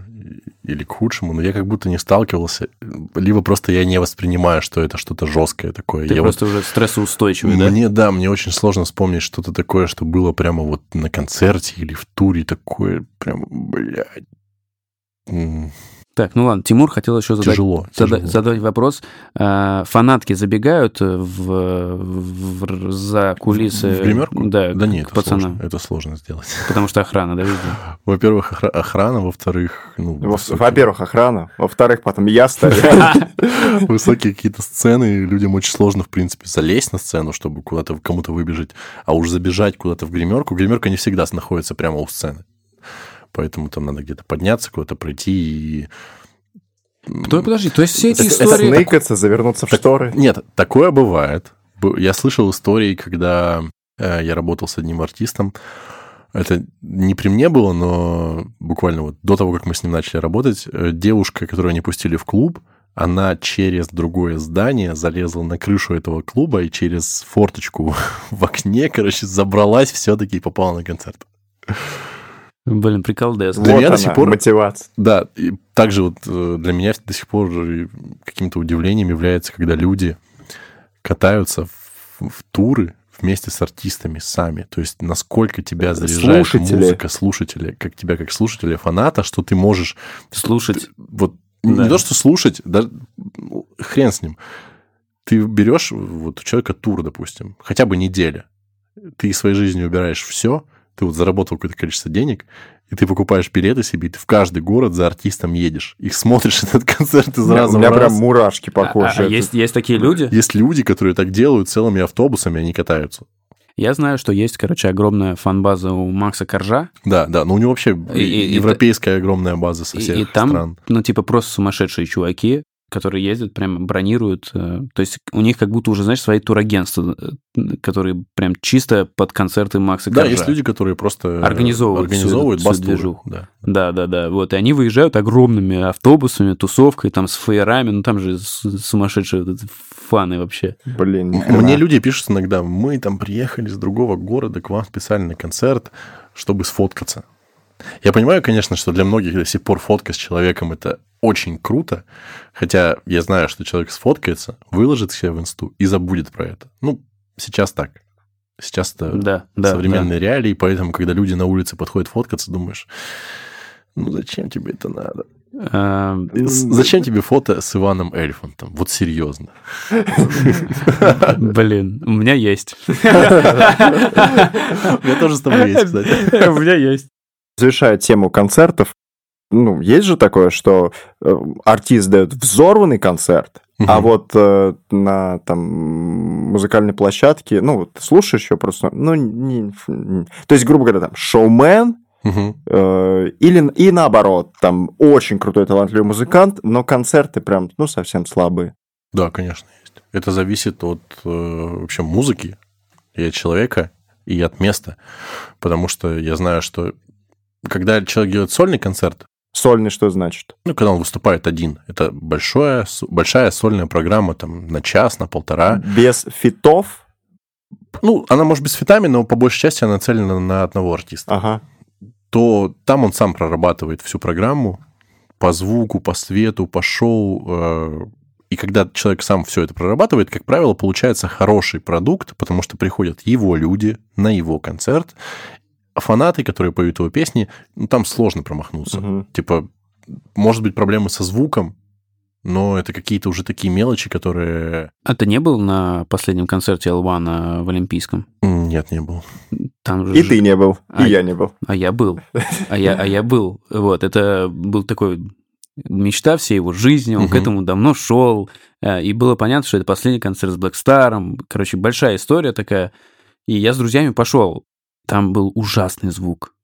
или к худшему, но я как будто не сталкивался. Либо просто я не воспринимаю, что это что-то жесткое такое. ты я просто уже стрессоустойчивый, да? Мне, да, мне очень сложно вспомнить что-то такое, что было прямо вот на концерте или в туре такое, прям, блядь. Так, ну ладно, Тимур хотел еще задать, Тяжело. зада- тяжело. задать вопрос. А, фанатки забегают в, в- в- за кулисы? В гримерку? Да, Да нет, это пацанам. сложно, это сложно сделать. Потому что охрана, да, везде? Во-первых, охра- охрана, во-вторых, ну, Во-первых, охрана. Во-вторых, потом я стою. высокие какие-то сцены, людям очень сложно, в принципе, залезть на сцену, чтобы куда-то кому-то выбежать, а уж забежать куда-то в гримерку. Гримерка не всегда находится прямо у сцены. Поэтому там надо где-то подняться, куда-то пройти и... Подожди, то есть все эти истории... Сныкаться, завернуться в шторы. Нет, такое бывает. Я слышал истории, когда э, я работал с одним артистом. Это не при мне было, но буквально вот до того, как мы с ним начали работать, э, девушка, которую они пустили в клуб, она через другое здание залезла на крышу этого клуба и через форточку в окне, короче, забралась все-таки и попала на концерт. Блин, прикол Дэс. Для Вот меня до она, сих пор- мотивация. Да, и также вот э, для меня до сих пор каким-то удивлением является, когда люди катаются в, в туры вместе с артистами сами. То есть насколько тебя заряжает Слушатели. музыка, слушатели, как тебя как слушателя, фаната, что ты можешь Слушать. вот Да. не то, что слушать, даже хрен с ним. Ты берешь вот у человека тур, допустим, хотя бы неделя. Ты из своей жизни убираешь все, ты вот заработал какое-то количество денег, и ты покупаешь билеты себе, и ты в каждый город за артистом едешь. Их смотришь этот концерт из раза У в меня раз. прям мурашки по А- коже. а Это- есть, есть такие люди? Есть люди, которые так делают целыми автобусами, они катаются. Я знаю, что есть, короче, огромная фан-база у Макса Коржа, Да, да, но у него вообще И- и- и- европейская огромная база со и, всех и там, стран. ну, типа, просто сумасшедшие чуваки, которые ездят, прям бронируют. э, То есть у них как будто уже, знаешь, свои турагентства, э, которые прям чисто под концерты Макса Да, Коржа. есть люди, которые просто Организовывают организовывают всю- всю движуху. Да. Да, да, да. Вот, и они выезжают огромными автобусами, тусовкой, там, с фейерами, ну, там же сумасшедшие фаны вообще. Блин. Мне люди пишут иногда, мы там приехали с другого города к вам специально на концерт, чтобы сфоткаться. Я понимаю, конечно, что для многих до сих пор фотка с человеком это очень круто, хотя я знаю, что человек сфоткается, выложит себя в инсту и забудет про это. Ну, сейчас так. Сейчас это Да, да. современные реалии, поэтому, когда люди на улице подходят фоткаться, думаешь, ну зачем тебе это надо? да. Э, С- Зачем тебе фото с Иваном Эльфантом? Вот серьезно. Блин, у меня есть. У меня тоже с тобой есть, кстати. У меня есть. Завершая тему концертов, ну, есть же такое, что э, артист дает взорванный концерт, а Мгм. вот э, на там музыкальной площадке, ну, вот слушаешь ее просто, ну, не- не- то есть, грубо говоря, там, шоумен, Мгм. э, или и наоборот, там, очень крутой талантливый музыкант, но концерты прям, ну, совсем слабые. Да, конечно, есть. Это зависит от э, вообще музыки и от человека, и от места. Потому что я знаю, что когда человек делает сольный концерт, Сольный что значит? ну, когда он выступает один, это большое, большая сольная программа там на час, на полтора. Без фитов? Ну, она может быть с фитами, но по большей части она нацелена на одного артиста. Ага. То там он сам прорабатывает всю программу по звуку, по свету, по шоу. э, И когда человек сам все это прорабатывает, как правило, получается хороший продукт, потому что приходят его люди на его концерт, фанаты, которые поют его песни, ну, там сложно промахнуться. Мгм. Типа, может быть, проблемы со звуком, но это какие-то уже такие мелочи, которые... А ты не был на последнем концерте L1 в Олимпийском? Нет, не было. Там же И ты не был, А, и я не был. А я был. А я, а я был. Вот, это был такой мечта всей его жизни, он к Мгм. этому давно шел, э, и было понятно, что это последний концерт с Блэкстаром. Короче, большая история такая. И я с друзьями пошел. Там был ужасный звук.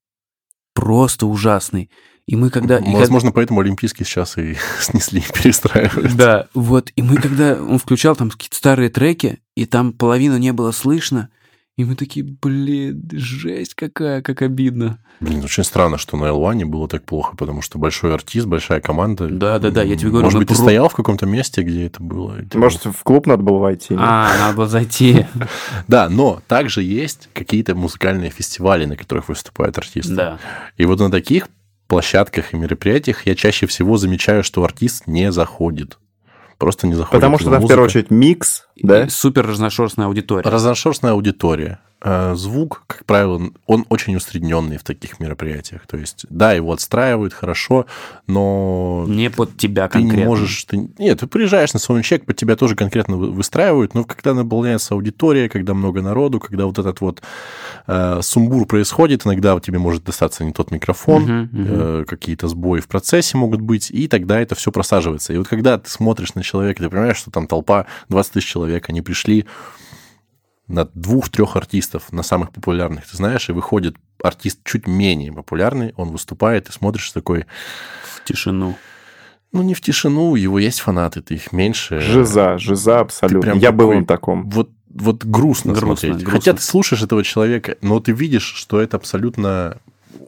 Просто ужасный. И мы когда... и когда- Возможно, поэтому Олимпийский сейчас и снесли, перестраивают. Да, вот. И мы когда... Он включал там какие-то старые треки, и там половину не было слышно, и мы такие, блин, жесть какая, как обидно. Блин, очень странно, что на L1 было так плохо, потому что большой артист, большая команда. Да-да-да, я тебе говорю, Может быть, ты про- стоял в каком-то месте, где это было? ты Может, в клуб надо было войти? А, надо было зайти. Да, но также есть какие-то музыкальные фестивали, на которых выступают артисты. Да. И вот на таких площадках и мероприятиях я чаще всего замечаю, что артист не заходит. Просто не заходит. Потому что там, в первую очередь, микс, да? И Супер разношерстная аудитория. Разношерстная аудитория. Э, Звук, как правило, он очень усредненный в таких мероприятиях. То есть, да, его отстраивают хорошо, но Не под тебя ты конкретно. не можешь... Ты... Нет, ты приезжаешь на саундчек, под тебя тоже конкретно вы- выстраивают, но когда наполняется аудитория, когда много народу, когда вот этот вот э, сумбур происходит, иногда тебе может достаться не тот микрофон, Мгм, мгм. э, какие-то сбои в процессе могут быть, и тогда это все просаживается. И вот когда ты смотришь на человека, ты понимаешь, что там толпа, 20 тысяч человек, они пришли на двух-трех артистов, на самых популярных, ты знаешь, и выходит артист чуть менее популярный, он выступает, и смотришь такой, В тишину. ну, не в тишину, у его есть фанаты, ты их меньше. Жиза, жиза абсолютно. прям Я был такой- на таком. Вот, вот грустно, Грустно, смотреть. грустно. Хотя ты слушаешь этого человека, но ты видишь, что это абсолютно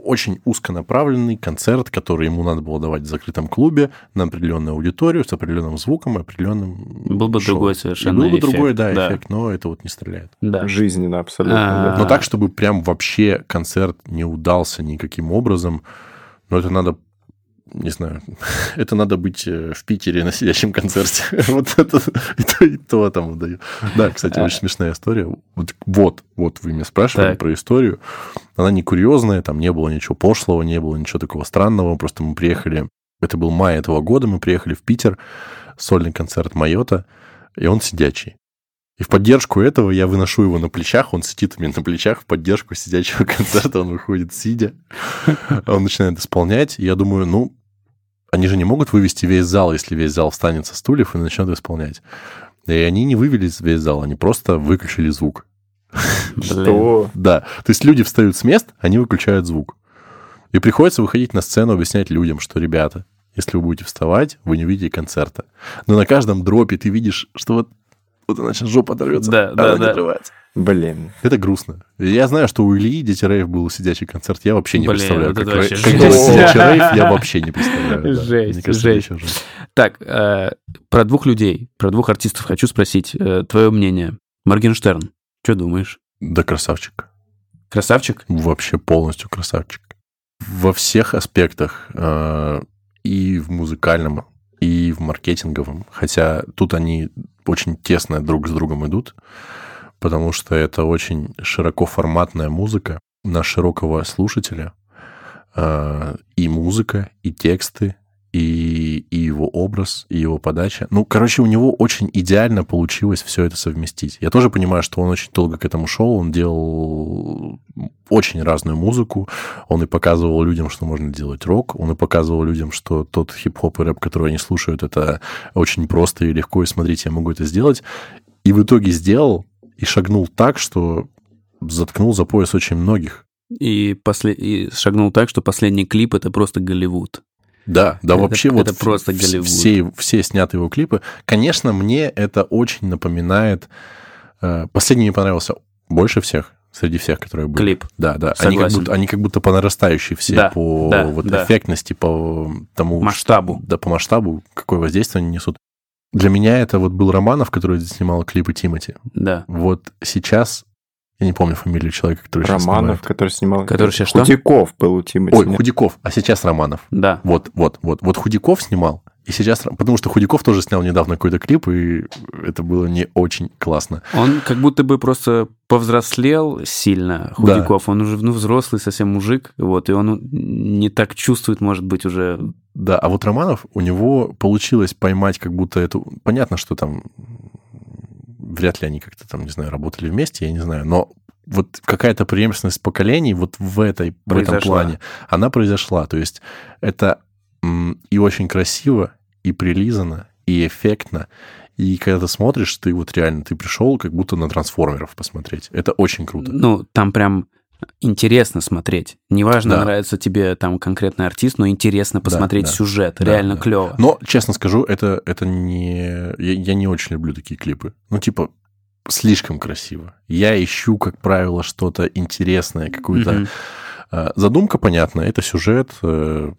очень узконаправленный концерт, который ему надо было давать в закрытом клубе на определенную аудиторию с определенным звуком, определенным Был бы шоу. другой И совершенно был бы эффект, другой, да, да. эффект, но это вот не стреляет. Да. Жизненно абсолютно. А, да. Но так, чтобы прям вообще концерт не удался никаким образом, но это надо, не знаю, это надо быть э, в Питере на сидящем концерте. Вот это и то, и то там даю. Да, кстати, очень смешная история. Вот, вот, вот вы меня спрашивали Так. про историю. Она не курьезная, там не было ничего пошлого, не было ничего такого странного. Просто мы приехали, это был май этого года, мы приехали в Питер, сольный концерт Майота, и он сидячий. И в поддержку этого я выношу его на плечах, он сидит у меня на плечах, в поддержку сидячего концерта он выходит сидя, он начинает исполнять, и я думаю, ну, они же не могут вывести весь зал, если весь зал встанет со стульев и начнет исполнять. И они не вывели весь зал, они просто выключили звук. Что? Да, то есть люди встают с мест, они выключают звук. И приходится выходить на сцену, объяснять людям, что, ребята, если вы будете вставать, вы не увидите концерта. Но на каждом дропе ты видишь, что вот, вот она сейчас жопа оторвется, Да, а да, она не да. отрывается. Блин. Это грустно. Я знаю, что у Ильи Дети Рейв был сидячий концерт. Я вообще не Блин, представляю, вот как, это вообще как сидячий рейв, я вообще не представляю. да. Жесть, Мне кажется, жесть. жесть. Так, э, про двух людей, про двух артистов хочу спросить. э, твое мнение. Моргенштерн, что думаешь? Да красавчик. Красавчик? Вообще полностью красавчик. Во всех аспектах. Э, и в музыкальном, и в маркетинговом. Хотя тут они очень тесно друг с другом идут, потому что это очень широкоформатная музыка на широкого слушателя. Э, И музыка, и тексты, и, и его образ, и его подача. Ну, короче, у него очень идеально получилось все это совместить. Я тоже понимаю, что он очень долго к этому шел, он делал очень разную музыку, он и показывал людям, что можно делать рок, он и показывал людям, что тот хип-хоп и рэп, который они слушают, это очень просто и легко, и смотрите, я могу это сделать. И в итоге сделал, и шагнул так, что заткнул за пояс очень многих. И, после... и шагнул так, что последний клип — это просто Голливуд. Да, да, Это- вообще это вот просто Голливуд. Все, все снятые его клипы. Конечно, мне это очень напоминает... э, Последний мне понравился больше всех, среди всех, которые были. Клип. Да, да. Они как, Согласен. будто, они как будто по нарастающей все, Да, по да, вот да. эффектности, по тому... Масштабу. Да, по масштабу, какое воздействие они несут. Для меня это вот был Романов, который снимал клипы Тимати. Да. Вот сейчас... Я не помню фамилию человека, который сейчас Романов, снимает. который снимал... Который сейчас что? Худяков был у Тимати. Ой, нет? Худяков, а сейчас Романов. Да. Вот, вот, вот. Вот Худяков снимал, и сейчас... Потому что Худяков тоже снял недавно какой-то клип, и это было не очень классно. Он как будто бы просто повзрослел сильно, Худяков. Он уже ну, взрослый совсем мужик, вот, и он не так чувствует, может быть, уже... Да, а вот Романов, у него получилось поймать как будто эту... Понятно, что там вряд ли они как-то там, не знаю, работали вместе, я не знаю, но вот какая-то преемственность поколений вот в, этой, в этом плане, она произошла. То есть это и очень красиво, и прилизано, и эффектно. И когда ты смотришь, ты вот реально, ты пришел как будто на трансформеров посмотреть. Это очень круто. Ну, там прям интересно смотреть. Неважно, Да. нравится тебе там конкретный артист, но интересно посмотреть да. сюжет. Да, Реально да. клево. Но, честно скажу, это, это не... Я, я не очень люблю такие клипы. Ну, типа, слишком красиво. Я ищу, как правило, что-то интересное, какую-то... Э, Задумка понятна, это сюжет, э,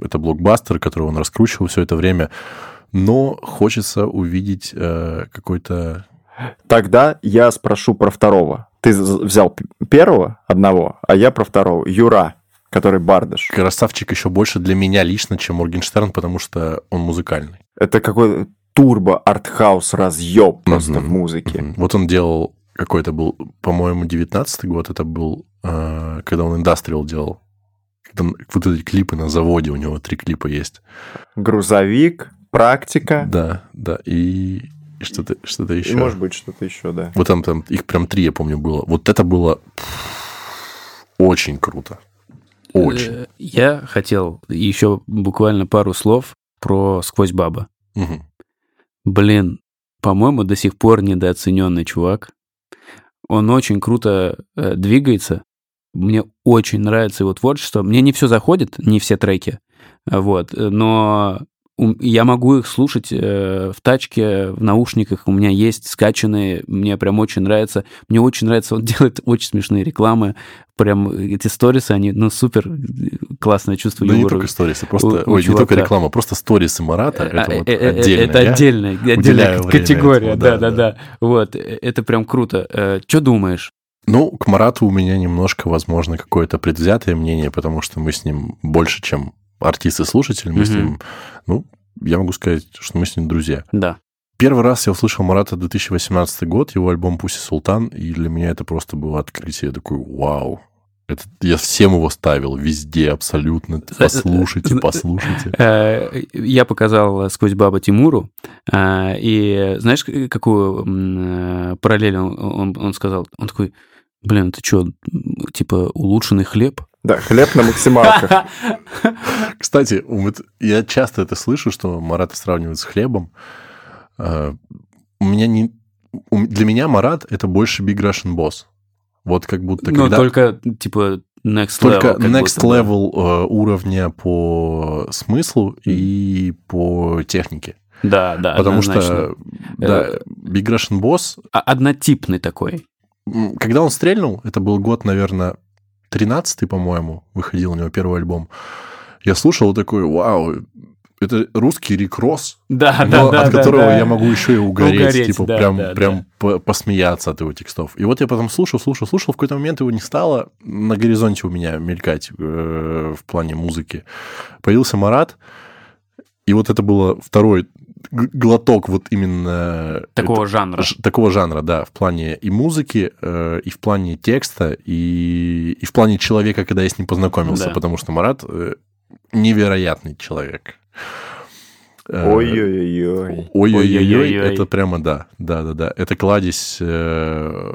это блокбастер, который он раскручивал все это время, но хочется увидеть э, какой-то... Тогда я спрошу про второго. Ты взял первого, одного, а я про второго. Юра, который бардаш. Красавчик еще больше для меня лично, чем Моргенштерн, потому что он музыкальный. Это какой турбо артхаус разъеб просто Мгм. в музыке. Мгм. Вот он делал какой-то был, по-моему, 19-й год, это был, э, когда он индастриал делал. Когда вот эти клипы на заводе, у него три клипа есть. Грузовик, практика. Да, да, и, и что-то что И, еще. может быть, что-то еще, да. Вот там, там, их прям три, я помню, было. Вот это было очень круто. Очень. Э, Я хотел еще буквально пару слов про «Сквозь баба». Мгм. Блин, по-моему, до сих пор недооцененный чувак. Он очень круто э, двигается. Мне очень нравится его творчество. Мне не все заходит, не все треки. Вот, э, но я могу их слушать э, в тачке, в наушниках. У меня есть скачанные. Мне прям очень нравится. Мне очень нравится, он делает очень смешные рекламы. Прям эти сторисы, они, ну, супер э, классное чувство Да не юмора. только сторисы, просто... у ой, не только реклама, просто сторисы Марата, это А, вот э, э, э, отдельно. Это отдельная, отдельная категория, этому, да, да, да, да. Вот, э, это прям круто. Что думаешь? Ну, к Марату у меня немножко, возможно, какое-то предвзятое мнение, потому что мы с ним больше, чем артист и слушатель, мы с Мгм. ним, ну, я могу сказать, что мы с ним друзья. Да. Первый раз я услышал Марата 2018 год, его альбом «Пусть Султан», и для меня это просто было открытие. Я такой, вау, это, я всем его ставил, везде абсолютно. Послушайте, зна- послушайте. Э, Я показал «Сквозь баба» Тимуру, э, и знаешь, какую э, параллель он, он- он сказал? Он такой, блин, это что, типа улучшенный хлеб? Да, хлеб на максималках. Кстати, вот я часто это слышу, что Марата сравнивают с хлебом. Э, У меня не... Для меня Марат — это больше Big Russian Boss. Вот как будто Но когда... Ну, только, типа, next level. Только next будто level э, уровня по смыслу и по технике. Да, да, Потому однозначно. что да, Э, Big Russian Boss, А- Однотипный такой. когда он стрельнул, это был год, наверное, 13-й, по-моему, выходил у него первый альбом. Я слушал такой, вау, это русский Рик Росс, Да, но от которого я могу еще и угореть, Угореть, типа да, прям, да, прям по- посмеяться от его текстов. И вот я потом слушал, слушал, слушал, в какой-то момент его не стало на горизонте у меня мелькать э, в плане музыки. Появился Марат, И вот это было второй глоток вот именно... Такого жанра. Ж- такого жанра, да, в плане и музыки, э, и в плане текста, и, и в плане человека, когда я с ним познакомился, Да. потому что Марат э, невероятный человек. Э, Ой-ой-ой. Ой-ой-ой, это прямо да, да, да, да. Это кладезь э,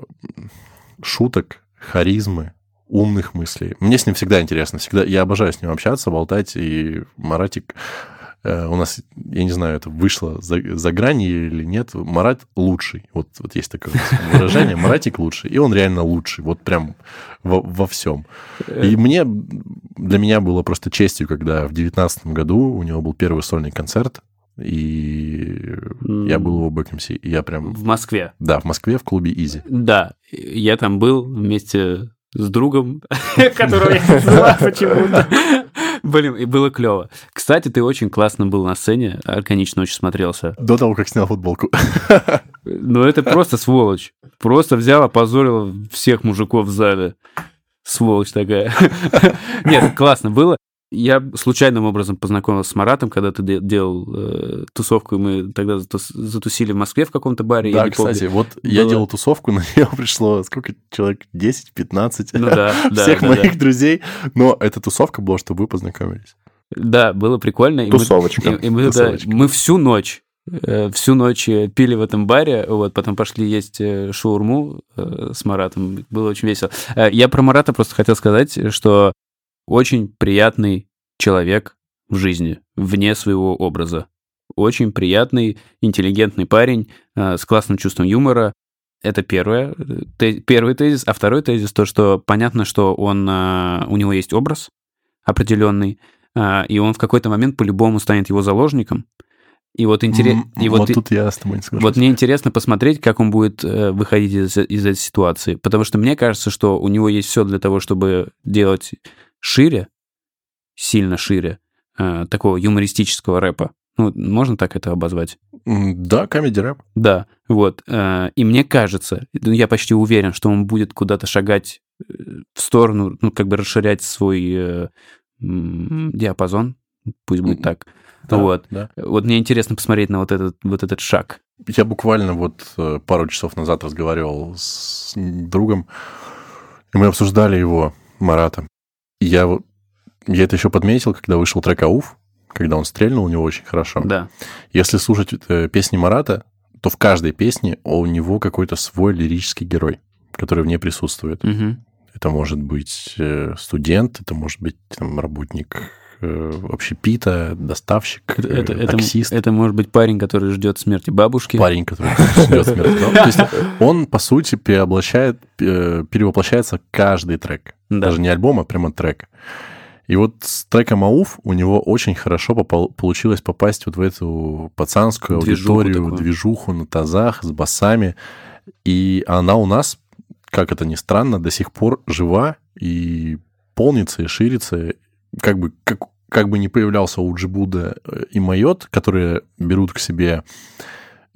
шуток, харизмы, умных мыслей. Мне с ним всегда интересно, всегда я обожаю с ним общаться, болтать, и Маратик э, у нас, я не знаю, это вышло за, за грани или нет, Марат лучший. Вот, вот есть такое выражение, Маратик лучший, и он реально лучший, вот прям во, во всем. И мне, для меня было просто честью, когда в девятнадцатом году у него был первый сольный концерт, и я был в Бэкэмси, и я прям... В Москве. Да, в Москве в клубе Изи. Да, я там был вместе с другом, которого я не знала почему-то. Блин, и было клево. Кстати, ты очень классно был на сцене, органично очень смотрелся. До того, как снял футболку. Ну, это просто сволочь. Просто взял, опозорил всех мужиков в зале. Сволочь такая. Нет, классно было. Я случайным образом познакомился с Маратом, когда ты де- делал э, тусовку, и мы тогда затус- затусили в Москве в каком-то баре. я Да, не помню. кстати, вот я Было- делал тусовку, на нее пришло сколько человек? 10-15? Ну да, да, Всех да, моих да. друзей. Но эта тусовка была, чтобы вы познакомились. Да, было прикольно. и мы- Тусовочка. И, и мы, да, Тусовочка. мы всю ночь, э, всю ночь э, пили в этом баре, вот, потом пошли есть э, шаурму с Маратом, было очень весело. Я про Марата просто хотел сказать, что очень приятный человек в жизни, вне своего образа. Очень приятный, интеллигентный парень э, с классным чувством юмора. Это первое, э, те- первый тезис. А второй тезис то, что понятно, что он, э, у него есть образ определенный, а, и он в какой-то момент по-любому станет его заложником. И вот интересно... И вот, вот, и- тут я с тобой не соглашусь. вот мне интересно посмотреть, как он будет э, выходить из, из этой ситуации. Потому что мне кажется, что у него есть все для того, чтобы делать шире, сильно шире, э, такого юмористического рэпа. Ну, можно так это обозвать? Да, комедий рэп. Да, вот. э, И мне кажется, ну, я почти уверен, что он будет куда-то шагать э, в сторону, ну, как бы расширять свой э, диапазон, пусть будет так. Да, Вот. да. Вот мне интересно посмотреть на вот этот, вот этот шаг. Я буквально вот э, пару часов назад разговаривал с другом, и мы обсуждали его, Марата. Я, вот- я это еще подметил, когда вышел трек «Ауф», когда он стрельнул у него очень хорошо. Да. Если слушать э, песни Марата, то в каждой песне у него какой-то свой лирический герой, который в ней присутствует. Мгм. Это может быть э, студент, это может быть там, работник общепита, доставщик, Это, э, это, это, таксист. это может быть парень, который ждет смерти бабушки. парень, который ждет смерти. Он, по сути, переоблачает, э, перевоплощается каждый трек. Да. Даже не альбом, а прямо трек. И вот с треком «Ауф» у него очень хорошо попал- получилось попасть вот в эту пацанскую Движуху аудиторию, такую. движуху на тазах с басами. И она у нас, как это ни странно, до сих пор жива и полнится, и ширится. Как бы, как, как бы не появлялся у Джибуда э, и Майот, которые берут к себе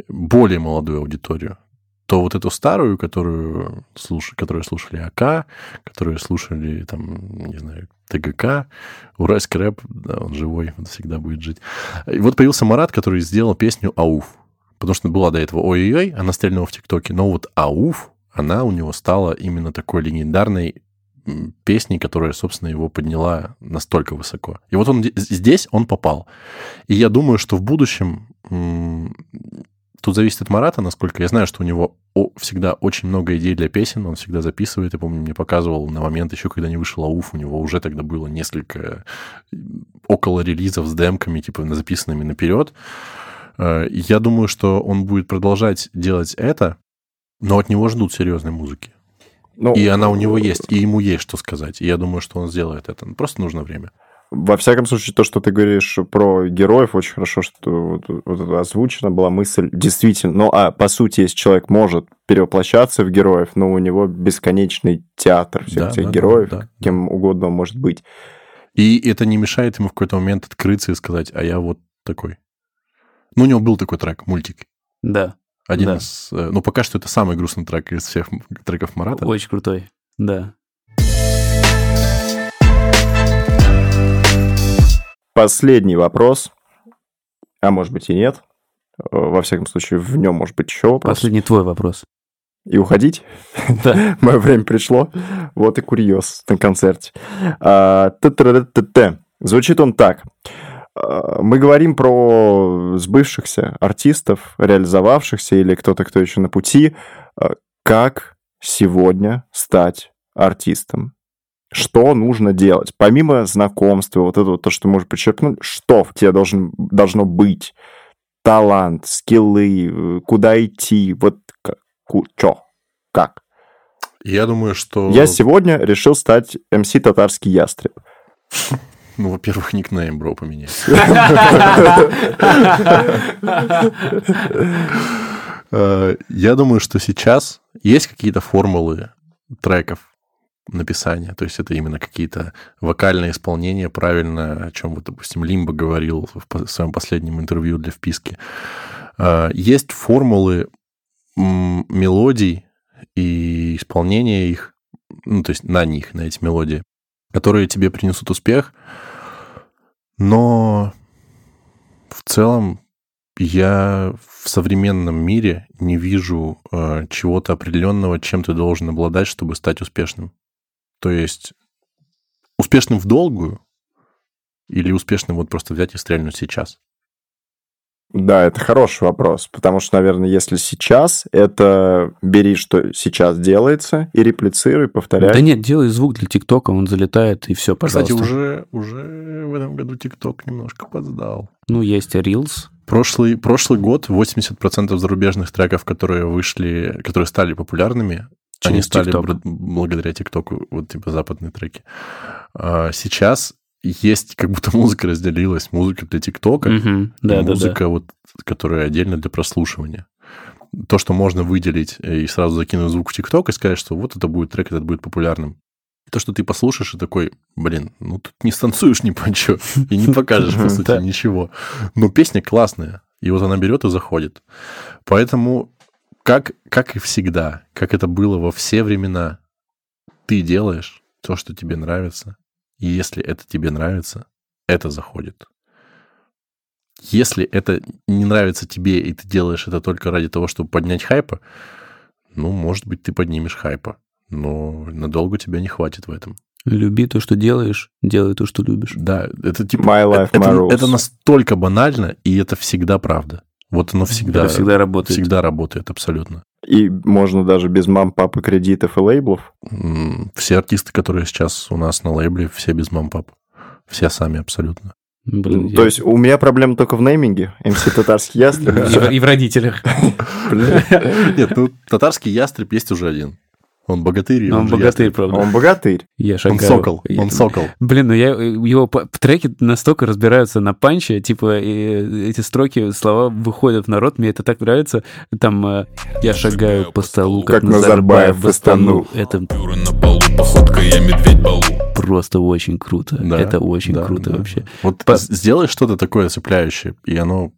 более молодую аудиторию, то вот эту старую, которую, слуш... которую слушали АК, которую слушали, там, не знаю, ТГК, уральский рэп, да, он живой, он всегда будет жить. И вот появился Марат, который сделал песню «Ауф». Потому что была до этого «Ой-ой-ой», она стрельнула в ТикТоке, но вот «Ауф», она у него стала именно такой легендарной м, песней, которая, собственно, его подняла настолько высоко. И вот он де- здесь он попал. И я думаю, что в будущем тут зависит от Марата, насколько я знаю, что у него всегда очень много идей для песен, он всегда записывает. Я помню, мне показывал на момент еще, когда не вышел АУФ, у него уже тогда было несколько около релизов с демками, типа записанными наперед. Э, Я думаю, что он будет продолжать делать это, но от него ждут серьезной музыки. Ну, И она у него есть, и ему есть что сказать. И я думаю, что он сделает это. Ну, Просто нужно время. Во всяком случае, то, что ты говоришь про героев, очень хорошо, что вот, вот это озвучена была мысль. Действительно, ну, а по сути, если человек может перевоплощаться в героев, но у него бесконечный театр всех Да, этих да, да, героев, да, кем угодно он может быть. И это не мешает ему в какой-то момент открыться и сказать, а я вот такой. Ну, у него был такой трек, мультик. Да, Один Да. из... э, Ну, пока что это самый грустный трек из всех треков Марата. очень крутой. Да. Последний вопрос. а может быть и нет. Э, Во всяком случае, в нем может быть еще вопрос. Последний твой вопрос. И уходить? Да. Мое время пришло. Вот и курьез на концерте. А, т-т-т-т-т. Звучит он так. А, Мы говорим про сбывшихся артистов, реализовавшихся или кто-то, кто еще на пути. А, Как сегодня стать артистом? Что нужно делать? Помимо знакомства, вот это вот то, что ты можешь подчеркнуть, что в тебе должен, должно быть? Талант, скиллы, э, куда идти, вот что, как? Я думаю, что... Я сегодня решил стать МС Татарский Ястреб. Ну, во-первых, никнейм, бро, поменяй. Я думаю, что сейчас есть какие-то формулы треков написания. То есть это именно какие-то вокальные исполнения, правильно, о чем, вот, допустим, Лимба говорил в своем последнем интервью для вписки. Э, Есть формулы мелодий и исполнения их, ну, то есть на них, на эти мелодии, которые тебе принесут успех, но в целом я в современном мире не вижу э, чего-то определенного, чем ты должен обладать, чтобы стать успешным. То есть успешным в долгую или успешным вот просто взять и стрельнуть сейчас. Да, это хороший вопрос, потому что, наверное, если сейчас, это бери, что сейчас делается, и реплицируй, повторяй. Да нет, делай звук для ТикТока, он залетает, и все, пожалуйста. Кстати, уже, уже в этом году ТикТок немножко подсдал. Ну, есть Reels. Прошлый, прошлый год 80% зарубежных треков, которые вышли, которые стали популярными, они Через стали TikTok. благодаря ТикТоку, вот типа западные треки. А сейчас есть, как будто музыка разделилась. Музыка для ТикТока, Мгм. Да, да, да. музыка, вот, которая отдельно для прослушивания. То, что можно выделить и сразу закинуть звук в ТикТок и сказать, что вот это будет трек, этот будет популярным. То, что ты послушаешь и такой, блин, ну тут не станцуешь ни по чё, и не покажешь, по сути, Да. ничего. Но песня классная, и вот она берет и заходит. Поэтому, как, как и всегда, как это было во все времена, ты делаешь то, что тебе нравится, и если это тебе нравится, это заходит. Если это не нравится тебе, и ты делаешь это только ради того, чтобы поднять хайпа, ну, может быть, ты поднимешь хайпа, но надолго тебя не хватит в этом. Люби то, что делаешь, делай то, что любишь. Да, это типа... My life, это, my rules. это настолько банально, и это всегда правда. Вот оно всегда, Это всегда работает. всегда работает, абсолютно. И можно даже без мам, папы, кредитов и лейблов. Все артисты, которые сейчас у нас на лейбле, все без мам-пап. Все сами абсолютно. Блин, То я- есть у меня проблема только в нейминге. МС Татарский Ястреб. И в родителях. Нет, ну, татарский ястреб есть уже один. Он богатырь. Но он же богатырь, ястреб. правда. Он богатырь. Я Он шагаю. сокол, Я- он сокол. Блин, ну я его треки настолько разбираются на панче, типа и эти строки, слова выходят в народ, мне это так нравится. Там э, я шагаю по столу, как, Как Назарбаев в Астану. Это на полу, походка я медведь балу. просто очень круто. Да, это очень да, круто да. вообще. Вот По- сделай что-то такое цепляющее, и оно...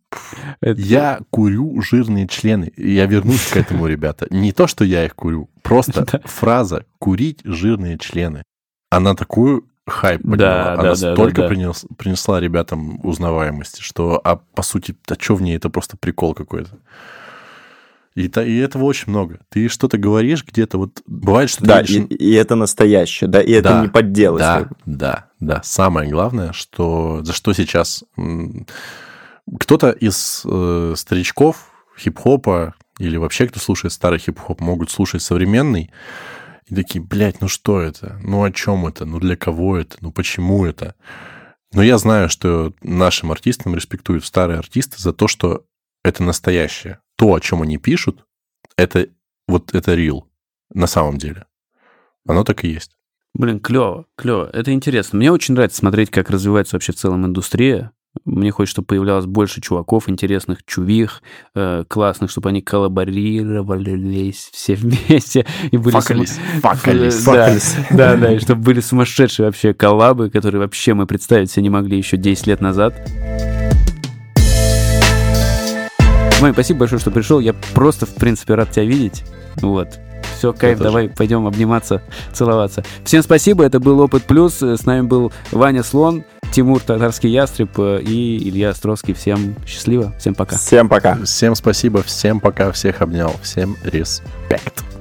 Это- Я курю жирные члены. И Я вернусь к этому, ребята. Не то, что я их курю. Просто фраза «курить жирные члены». Она такую хайп подняла. да, Она да, столько да, да. принес- принесла ребятам узнаваемости, что, а по сути, да что в ней, это просто прикол какой-то. И, та- и этого очень много. Ты что-то говоришь где-то, вот бывает, что ты Да, едешь и, и это настоящее, да, и это Да, не подделать. Да, да, да. Самое главное, что за что сейчас кто-то из э, старичков хип-хопа или вообще кто слушает старый хип-хоп, могут слушать современный и такие, блядь, ну что это? Ну о чем это? Ну для кого это? Ну почему это? Но я знаю, что нашим артистам респектуют старые артисты за то, что это настоящее. То, о чем они пишут, это вот это real на самом деле. Оно так и есть. Блин, клево, клево. Это интересно. Мне очень нравится смотреть, как развивается вообще в целом индустрия. Мне хочется, чтобы появлялось больше чуваков, интересных чувих, э, классных, чтобы они коллаборировались все вместе и были... Факались, сум- факались. Э, Да, да, да, и чтобы были сумасшедшие вообще коллабы, которые вообще мы представить себе не могли еще 10 лет назад. Май, спасибо большое, что пришел. Я просто, в принципе, рад тебя видеть. Вот. Все, кайф, давай пойдем обниматься, целоваться. Всем спасибо, это был Опыт Плюс. С нами был Ваня Слон. Тимур Татарский Ястреб э, и Илья Островский. Всем счастливо, всем пока. Всем пока. Всем спасибо, всем пока, всех обнял, всем респект.